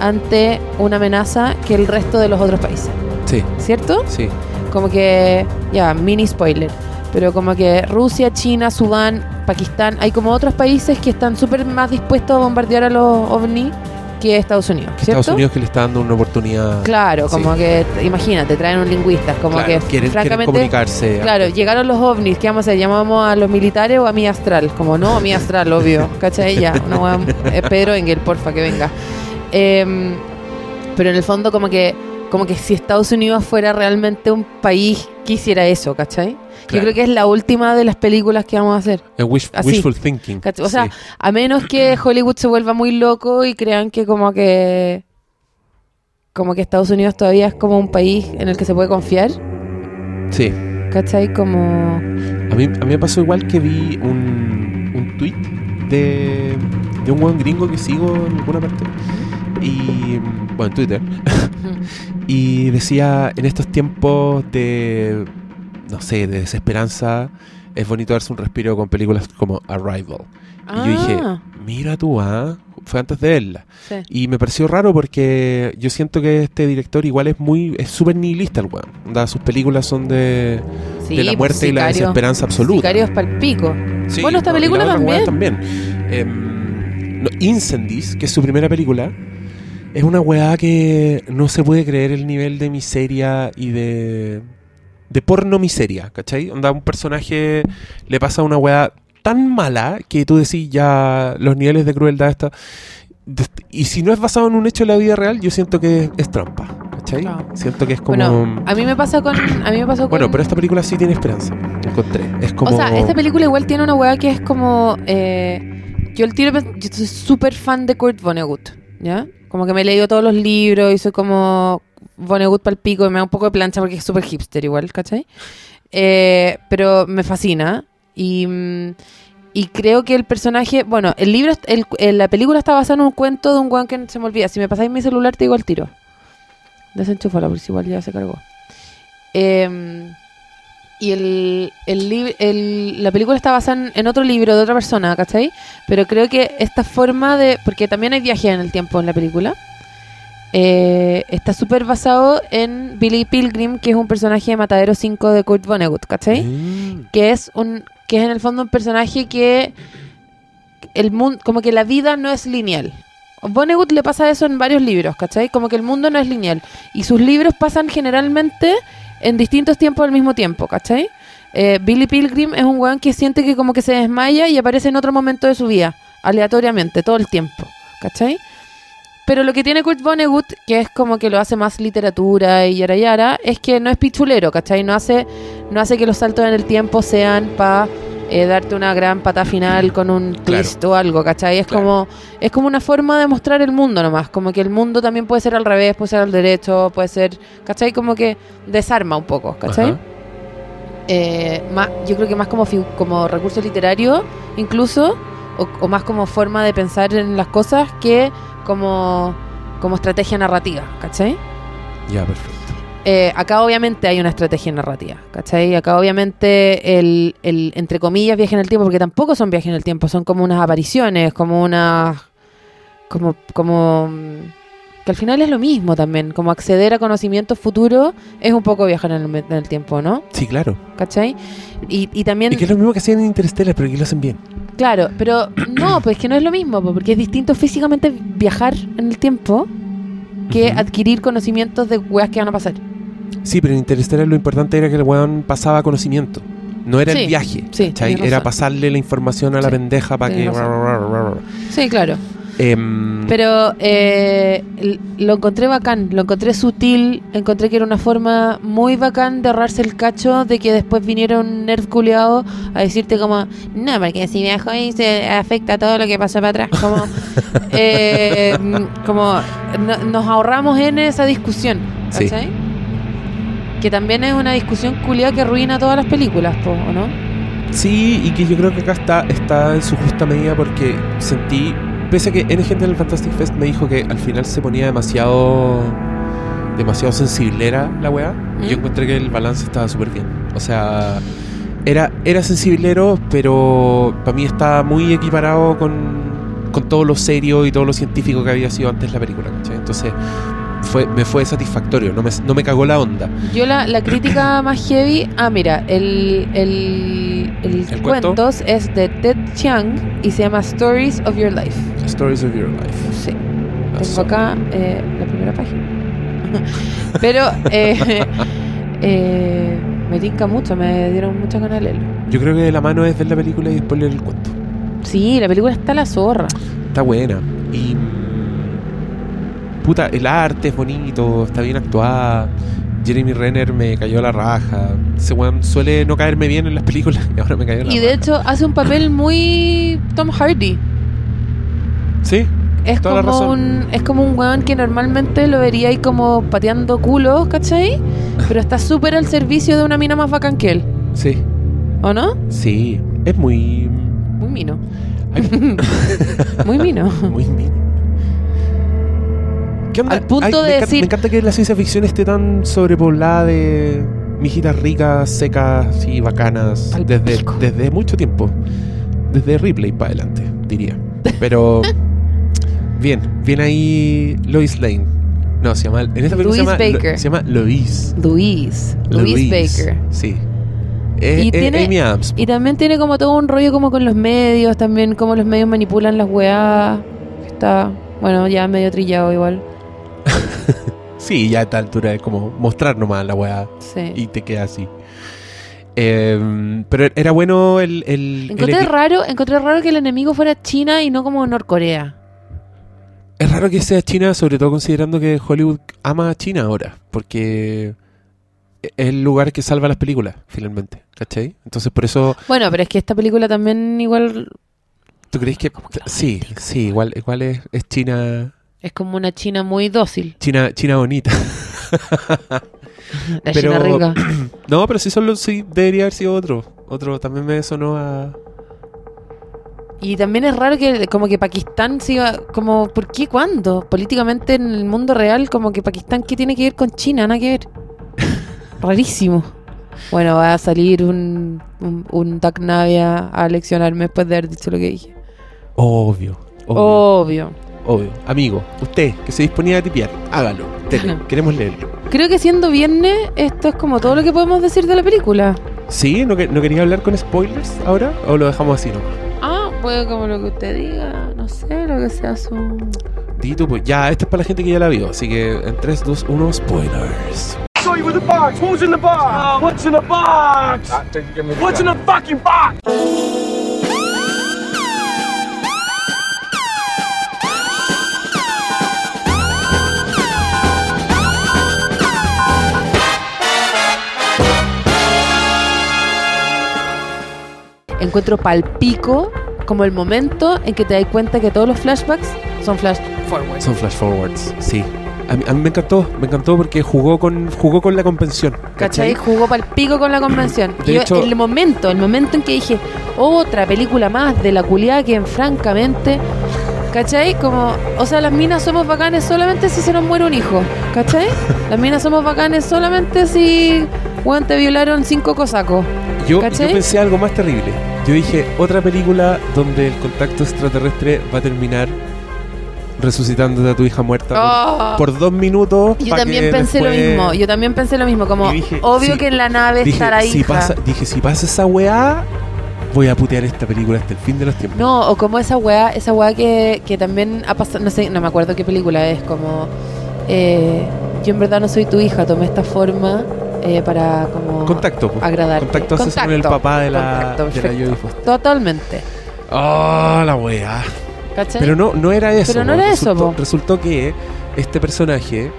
ante una amenaza que el resto de los otros países, Sí, ¿cierto? sí. como que, ya, mini spoiler, pero como que Rusia, China, Sudán, Pakistán, hay como otros países que están súper más dispuestos a bombardear a los ovni que Estados Unidos, ¿cierto? Estados Unidos que le está dando una oportunidad. Claro, como Sí. que, imagínate, traen un lingüista, como Claro, que, quieren, quieren francamente, comunicarse. claro, llegaron los ovnis, ¿qué vamos a hacer? ¿Llamamos a los militares o a mi astral? Como, no, a mi astral, obvio, ¿cachai? Ya, una wea- eh, Pedro Engel, porfa, que venga. Em, pero en el fondo como que como que si Estados Unidos fuera realmente un país que hiciera eso, ¿cachai? Yo creo que es la última de las películas que vamos a hacer. Wish- Así. wishful thinking. ¿cachai? O sea, Sí. a menos que Hollywood se vuelva muy loco y crean que como que como que Estados Unidos todavía es como un país en el que se puede confiar, sí. ¿cachai? Como A mí, a mí me pasó igual que vi un, un tweet de, de un buen gringo que sigo en alguna parte. Y. Bueno, en Twitter. y decía: en estos tiempos de. No sé, de desesperanza, es bonito darse un respiro con películas como Arrival. Y yo dije: Ah, Mira tú, ¿ah? Fue antes de verla. sí. Y me pareció raro porque yo siento que este director igual es muy. Es súper nihilista el weón. Sus películas son de, Sí, de la muerte y la desesperanza absoluta. Sicario es palpico. Sí, Bueno, esta no, película también. también. Em, no, Incendies, que es su primera película, es una weá que no se puede creer el nivel de miseria y de. de porno miseria, ¿cachai? Onda, a un personaje le pasa una weá tan mala que tú decís ya los niveles de crueldad está. y si no es basado en un hecho de la vida real, yo siento que es, trampa, ¿cachai? Siento que es como. Bueno, a mí me pasa con a mí me pasó con Bueno, pero esta película sí tiene esperanza. Encontré. Es como. O sea, esta película igual tiene una weá que es como. eh, yo el tiro. Yo soy súper fan de Kurt Vonnegut, ¿ya? Como que me he leído todos los libros y soy como. Vonnegut pal pico y me da un poco de plancha porque es súper hipster igual, ¿cachai? Eh, pero me fascina. Y. mm, y creo que el personaje. Bueno, el libro. El, el- la película está basada en un cuento de un guan que se me olvida. Si me pasáis mi celular, te digo al tiro. Desenchúfala, porque igual ya se cargó. Eh, y el, el, el- la película está basada en, en otro libro de otra persona, ¿cachai? Pero creo que esta forma de... Porque también hay viaje en el tiempo en la película. eh, está súper basado en Billy Pilgrim, que es un personaje de Matadero 5 de Kurt Vonnegut, ¿cachai? Mm. que es un que es en el fondo un personaje que el mundo como que la vida no es lineal Vonnegut le pasa eso en varios libros ¿cachai? como que el mundo no es lineal y sus libros pasan generalmente en distintos tiempos al mismo tiempo ¿cachai? Eh, Billy Pilgrim es un weón que siente que como que se desmaya y aparece en otro momento de su vida aleatoriamente todo el tiempo ¿cachai? Pero lo que tiene Kurt Vonnegut, que es como que lo hace más literatura y yara yara, es que no es pichulero, ¿cachai? No hace, no hace que los saltos en el tiempo sean para darte una gran pata final con un Claro. twist o algo, ¿cachai? Es Claro. como es como una forma de mostrar el mundo nomás, como que el mundo también puede ser al revés, puede ser al derecho, puede ser, ¿cachai? Como que desarma un poco, ¿cachai? Eh, más, yo creo que más como, como recurso literario, incluso, o, o más como forma de pensar en las cosas que como, como estrategia narrativa, ¿cachai? Ya, perfecto. Eh, acá obviamente hay una estrategia narrativa, ¿cachai? Acá obviamente el, el, entre comillas, viaje en el tiempo, porque tampoco son viajes en el tiempo, son como unas apariciones, como unas... como... como mm, que al final es lo mismo también, como acceder a conocimientos futuros es un poco viajar en el, en el tiempo, ¿no? Sí, claro. ¿cachai? Y, y también... Y que es lo mismo que hacían en Interstellar, pero aquí lo hacen bien. Claro, pero no, pues que no es lo mismo, po, porque es distinto físicamente viajar en el tiempo que adquirir conocimientos de weas que van a pasar. Sí, pero en Interstellar lo importante era que el weón pasaba conocimiento. No era Sí, el viaje. sí, Era pasarle la información a la Sí, pendeja para que. razón. Sí, claro. Em, Pero eh, lo encontré bacán, lo encontré sutil, encontré que era una forma muy bacán de ahorrarse el cacho de que después vinieron nerd culiado a decirte como, no, porque si viajo ahí se afecta todo lo que pasa para atrás. Como, eh, mm, como no- nos ahorramos en esa discusión, Sí. ¿cachai? Que también es una discusión culiada que arruina todas las películas, po, ¿o no? Sí, y que yo creo que acá está, está en su justa medida porque sentí, pese a que N gente en el Fantastic Fest me dijo que al final se ponía demasiado demasiado sensiblera la weá, ¿Mm? yo encontré que el balance estaba súper bien. O sea, era, era sensiblero, pero para mí estaba muy equiparado con, con todo lo serio y todo lo científico que había sido antes la película, ¿cachai? Entonces fue, me fue satisfactorio, no me, no me cagó la onda. Yo la, la crítica más heavy. Ah, mira, el, el, el, ¿El cuento? cuentos es de Ted Chiang y se llama Stories of Your Life. Stories of Your Life. Sí, tengo acá eh, la primera página. Pero eh, eh, me tinca mucho, me dieron muchas ganas de leerlo. Yo creo que la mano es ver la película y después leer el cuento. Sí, la película está la zorra. Está buena. Y. mm, Puta, el arte es bonito, está bien actuada. Jeremy Renner me cayó a la raja. Ese weón suele no caerme bien en las películas y ahora me cayó a la Y de raja. hecho hace un papel muy Tom Hardy. Sí, Es Toda la como, razón. un, es como un weón que normalmente lo vería ahí como pateando culos, ¿cachai? Pero está súper al servicio de una mina más bacán que él. sí, ¿O no? sí. Es muy. Muy mino. Muy mino. muy mino. ¿Qué onda? Al punto me de encanta- decir- Me encanta que la ciencia ficción esté tan sobrepoblada de mijitas ricas, secas y bacanas desde, pico. desde mucho tiempo. Desde Ripley para adelante, diría. Pero. bien, bien ahí Lois Lane. No, se llama. En esta película se llama, Lo- Baker. se llama Lois. Luis. Luis Baker. Sí. Y tiene- Amy Adams. Y también tiene como todo un rollo como con los medios, también como los medios manipulan las weas. Está, bueno, ya medio trillado igual. Sí, ya a esta altura es como mostrar nomás la weá. Sí. y te queda así. Eh, pero era bueno el. encontré raro, encontré raro que el enemigo fuera China y no como Norcorea. Es raro que sea China, sobre todo considerando que Hollywood ama a China ahora. Porque es el lugar que salva las películas, finalmente. ¿Cachai? Entonces, por eso. Bueno, pero es que esta película también igual ¿Tú crees que.? Sí, sí, igual, igual es, es China. es como una China muy dócil. China, China bonita. La Pero- China rica. No, pero sí, solo, sí debería haber sido otro. Otro también me sonó a. Y también es raro que como que Pakistán siga como ¿por qué cuándo? Políticamente en el mundo real como que Pakistán qué tiene que ver con China, nada que ver. Rarísimo. Bueno, va a salir un un, un Navia a leccionarme después de haber dicho lo que dije. Obvio. obvio. Obvio. obvio. Amigo, usted que se disponía a tipear, hágalo. Queremos leerlo. Creo que siendo viernes, esto es como todo lo que podemos decir de la película. ¿Sí? ¿No, que- no quería hablar con spoilers ahora? ¿O lo dejamos así, no? Pues como lo que usted diga, no sé, lo que sea su... Di tú, pues ya, esto es para la gente que ya la vio. Así que en 3, 2, 1, spoilers. you with the box. Who's in the box? what's in the box? What's in the fucking box? Encuentro palpico como el momento en que te das cuenta que todos los flashbacks son flash forwards. Son flash forwards, sí. A mí, a mí me encantó, me encantó porque jugó con jugó con la convención. ¿Cachai? Jugó palpico con la convención. De Y yo, el momento, el momento en que dije, otra película más de la culiada que francamente, ¿cachai? Como, o sea, las minas somos bacanes solamente si se nos muere un hijo, ¿cachai? Las minas somos bacanes solamente si, weón, te violaron cinco cosacos. Yo, yo pensé algo más terrible. Yo dije, otra película donde el contacto extraterrestre va a terminar resucitándote a tu hija muerta por- Oh. por, dos minutos. Yo también pensé lo mismo, yo también pensé lo mismo, como dije, obvio sí, que en la nave Dije, estará si hija. pasa, dije, si pasa esa weá, voy a putear esta película hasta el fin de los tiempos. No, o como esa weá, esa weá que, que también ha pasado, no sé, no me acuerdo qué película es, como eh, yo en verdad no soy tu hija, tomé esta forma eh, para como Contacto, po. agradarte. Contacto haces con el papá de la, Contacto, de la. Totalmente. Oh, la. ¿Cachai? Pero no, no era eso. Pero no era eso, resultó, po. resultó que este personaje,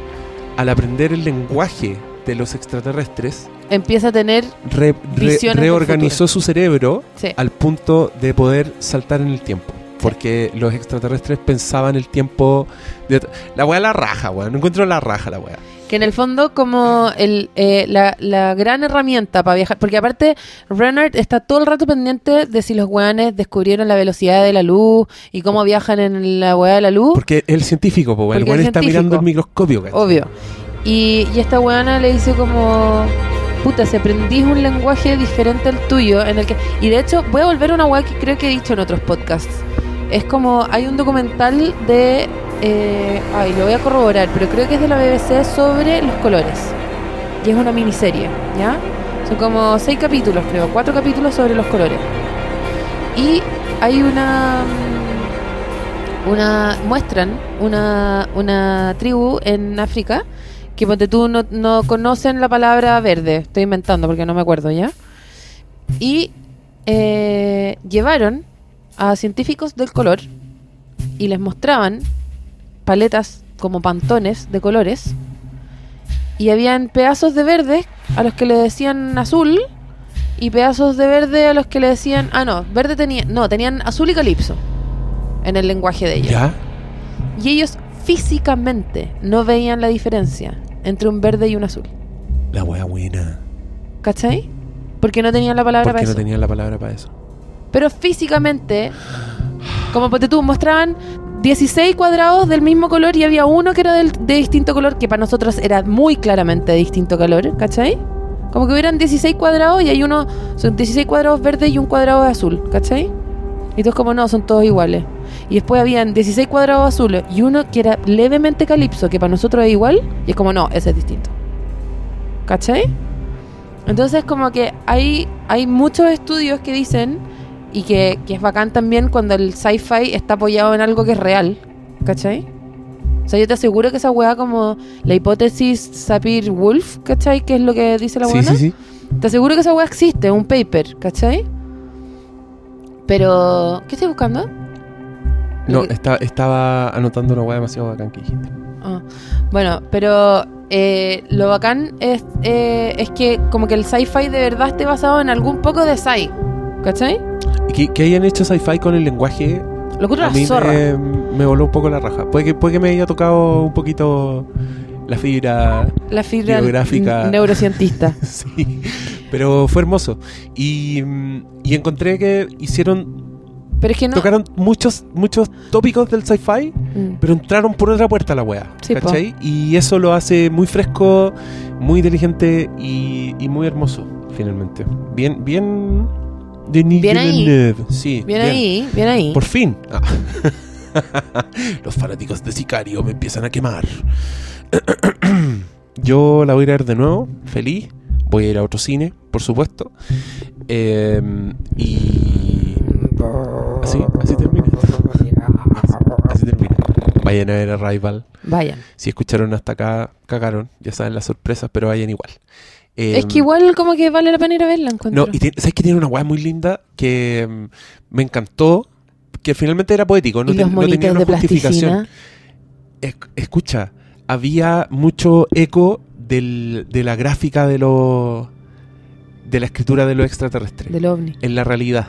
al aprender el lenguaje de los extraterrestres, Empieza a tener re- re- reorganizó su cerebro Sí. al punto de poder saltar en el tiempo. Porque los extraterrestres pensaban el tiempo. De la weá la raja, weá. No encuentro la raja, la weá. Que en el fondo como el, eh, la, la gran herramienta para viajar, porque aparte Renard está todo el rato pendiente de si los weones descubrieron la velocidad de la luz y cómo viajan en la weá de la luz. Porque el científico, po, weá, el weón está mirando el microscopio, ¿cachai? Obvio. Y, y esta weona le dice como, puta, si aprendís un lenguaje diferente al tuyo, en el que... Y de hecho, voy a volver a una weá que creo que he dicho en otros podcasts. Es como, hay un documental de... eh, ay, lo voy a corroborar, pero creo que es de la BBC sobre los colores. Y es una miniserie, ¿ya? Son como seis capítulos, creo, cuatro capítulos sobre los colores. Y hay una mm, una muestran una, una tribu en África que ponte tú no, no conocen la palabra verde, estoy inventando porque no me acuerdo ya. Y eh, llevaron a científicos del color y les mostraban paletas como pantones de colores y habían pedazos de verde a los que le decían azul y pedazos de verde a los que le decían ah no verde tenía no tenían azul y calipso en el lenguaje de ellos ¿Ya? y ellos físicamente no veían la diferencia entre un verde y un azul La weá buena. ¿cachai? porque no tenían la palabra Porque para no eso tenían la palabra para eso. Pero físicamente como ponte tú mostraban 16 cuadrados del mismo color y había uno que era de distinto color que para nosotros era muy claramente de distinto color ¿cachai? como que hubieran 16 cuadrados y hay uno son 16 cuadrados verdes y un cuadrado de azul ¿cachai? y todos como no son todos iguales y después habían 16 cuadrados azules y uno que era levemente calipso que para nosotros es igual y es como no ese es distinto ¿cachai? Entonces como que hay, hay muchos estudios que dicen y que, que es bacán también cuando el sci-fi está apoyado en algo que es real, ¿cachai? O sea, yo te aseguro que esa weá como la hipótesis Sapir-Wulf, ¿cachai? Que es lo que dice la Sí, buena. sí, sí. Te aseguro que esa weá existe, un paper, ¿cachai? Pero, ¿qué estoy buscando? No, Lo que- está- estaba anotando una weá demasiado bacán que dijiste. Ah, Bueno, pero eh, lo bacán es, eh, es que como que el sci-fi de verdad esté basado en algún poco de sci, ¿cachai? Y que, hayan hecho sci-fi con el lenguaje, Lo que a mí me, me voló un poco la raja. Puede que, puede que me haya tocado un poquito la fibra, La fibra biográfica. neurocientista. sí, pero fue hermoso. Y, mm, y encontré que hicieron, Pero es que no. tocaron muchos, muchos tópicos del sci-fi, Mm. pero entraron por otra puerta a la wea. Sí, po. ¿Cachai? Y eso lo hace muy fresco, muy inteligente y, y muy hermoso, finalmente. Bien, bien. Denis Bien ahí. Villeneuve. Sí, Bien ahí, bien ahí. Por fin. Ah. Los fanáticos de Sicario me empiezan a quemar. Yo la voy a ir a ver de nuevo, feliz. Voy a ir a otro cine, por supuesto. Eh, y. Así, así termina. Así termina. Vayan a ver Arrival. Vayan. Si escucharon hasta acá, cagaron. Ya saben las sorpresas, pero vayan igual. Eh, es que igual como que vale la pena ir a verla, encuentro. No, y tiene- ¿sabes que tiene una weá muy linda que mm, me encantó? Que finalmente era poético, no, y te- los no tenía una de justificación. Es- escucha, había mucho eco del- de la gráfica de lo de la escritura de lo extraterrestre Del ovni. en la realidad.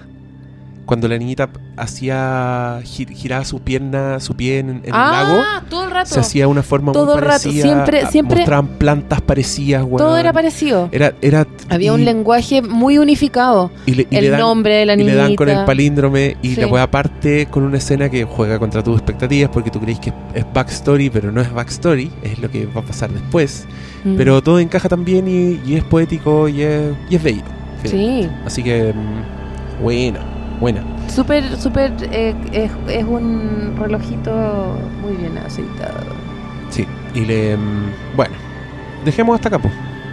Cuando la niñita hacía gir- giraba su pierna, su pie en, en el lago, ah, todo el rato. se hacía una forma Todo muy el rato, parecida. siempre- a- siempre- mostraban plantas parecidas, Todo era parecido. Era, era Había y- un lenguaje muy unificado. y le- y le el dan- nombre de la y niñita. le dan con el palíndrome y Sí. la weá parte con una escena que juega contra tus expectativas porque tú crees que es, backstory, pero no es backstory, es lo que va a pasar después. Mm. Pero todo encaja también y, y es poético y es, y es bello. Sí, Así que, mm, buena, súper, súper. eh, es, es un relojito muy bien aceitado. Sí, y le. mm, bueno, dejemos hasta acá, po.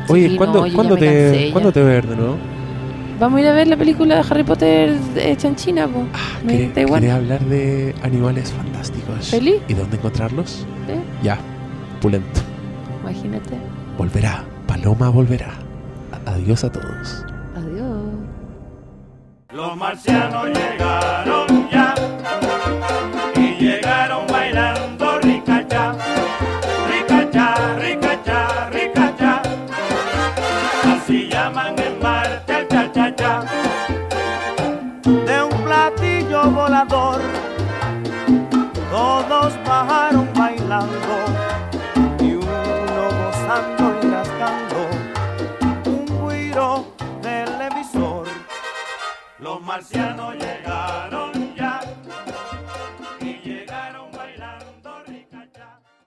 Oye, Sí, ¿cuándo, no, yo ya ¿cuándo me te. ¿cuándo te voy a ver de nuevo? Vamos a ir a ver la película de Harry Potter hecha en China, po. Me ¿Querés, da igual. querés hablar de animales fantásticos? ¿Feliz? ¿Y dónde encontrarlos? Ya, pulento. Imagínate. Volverá, Paloma volverá. Adiós a todos. Los marcianos llegaron ya un guiro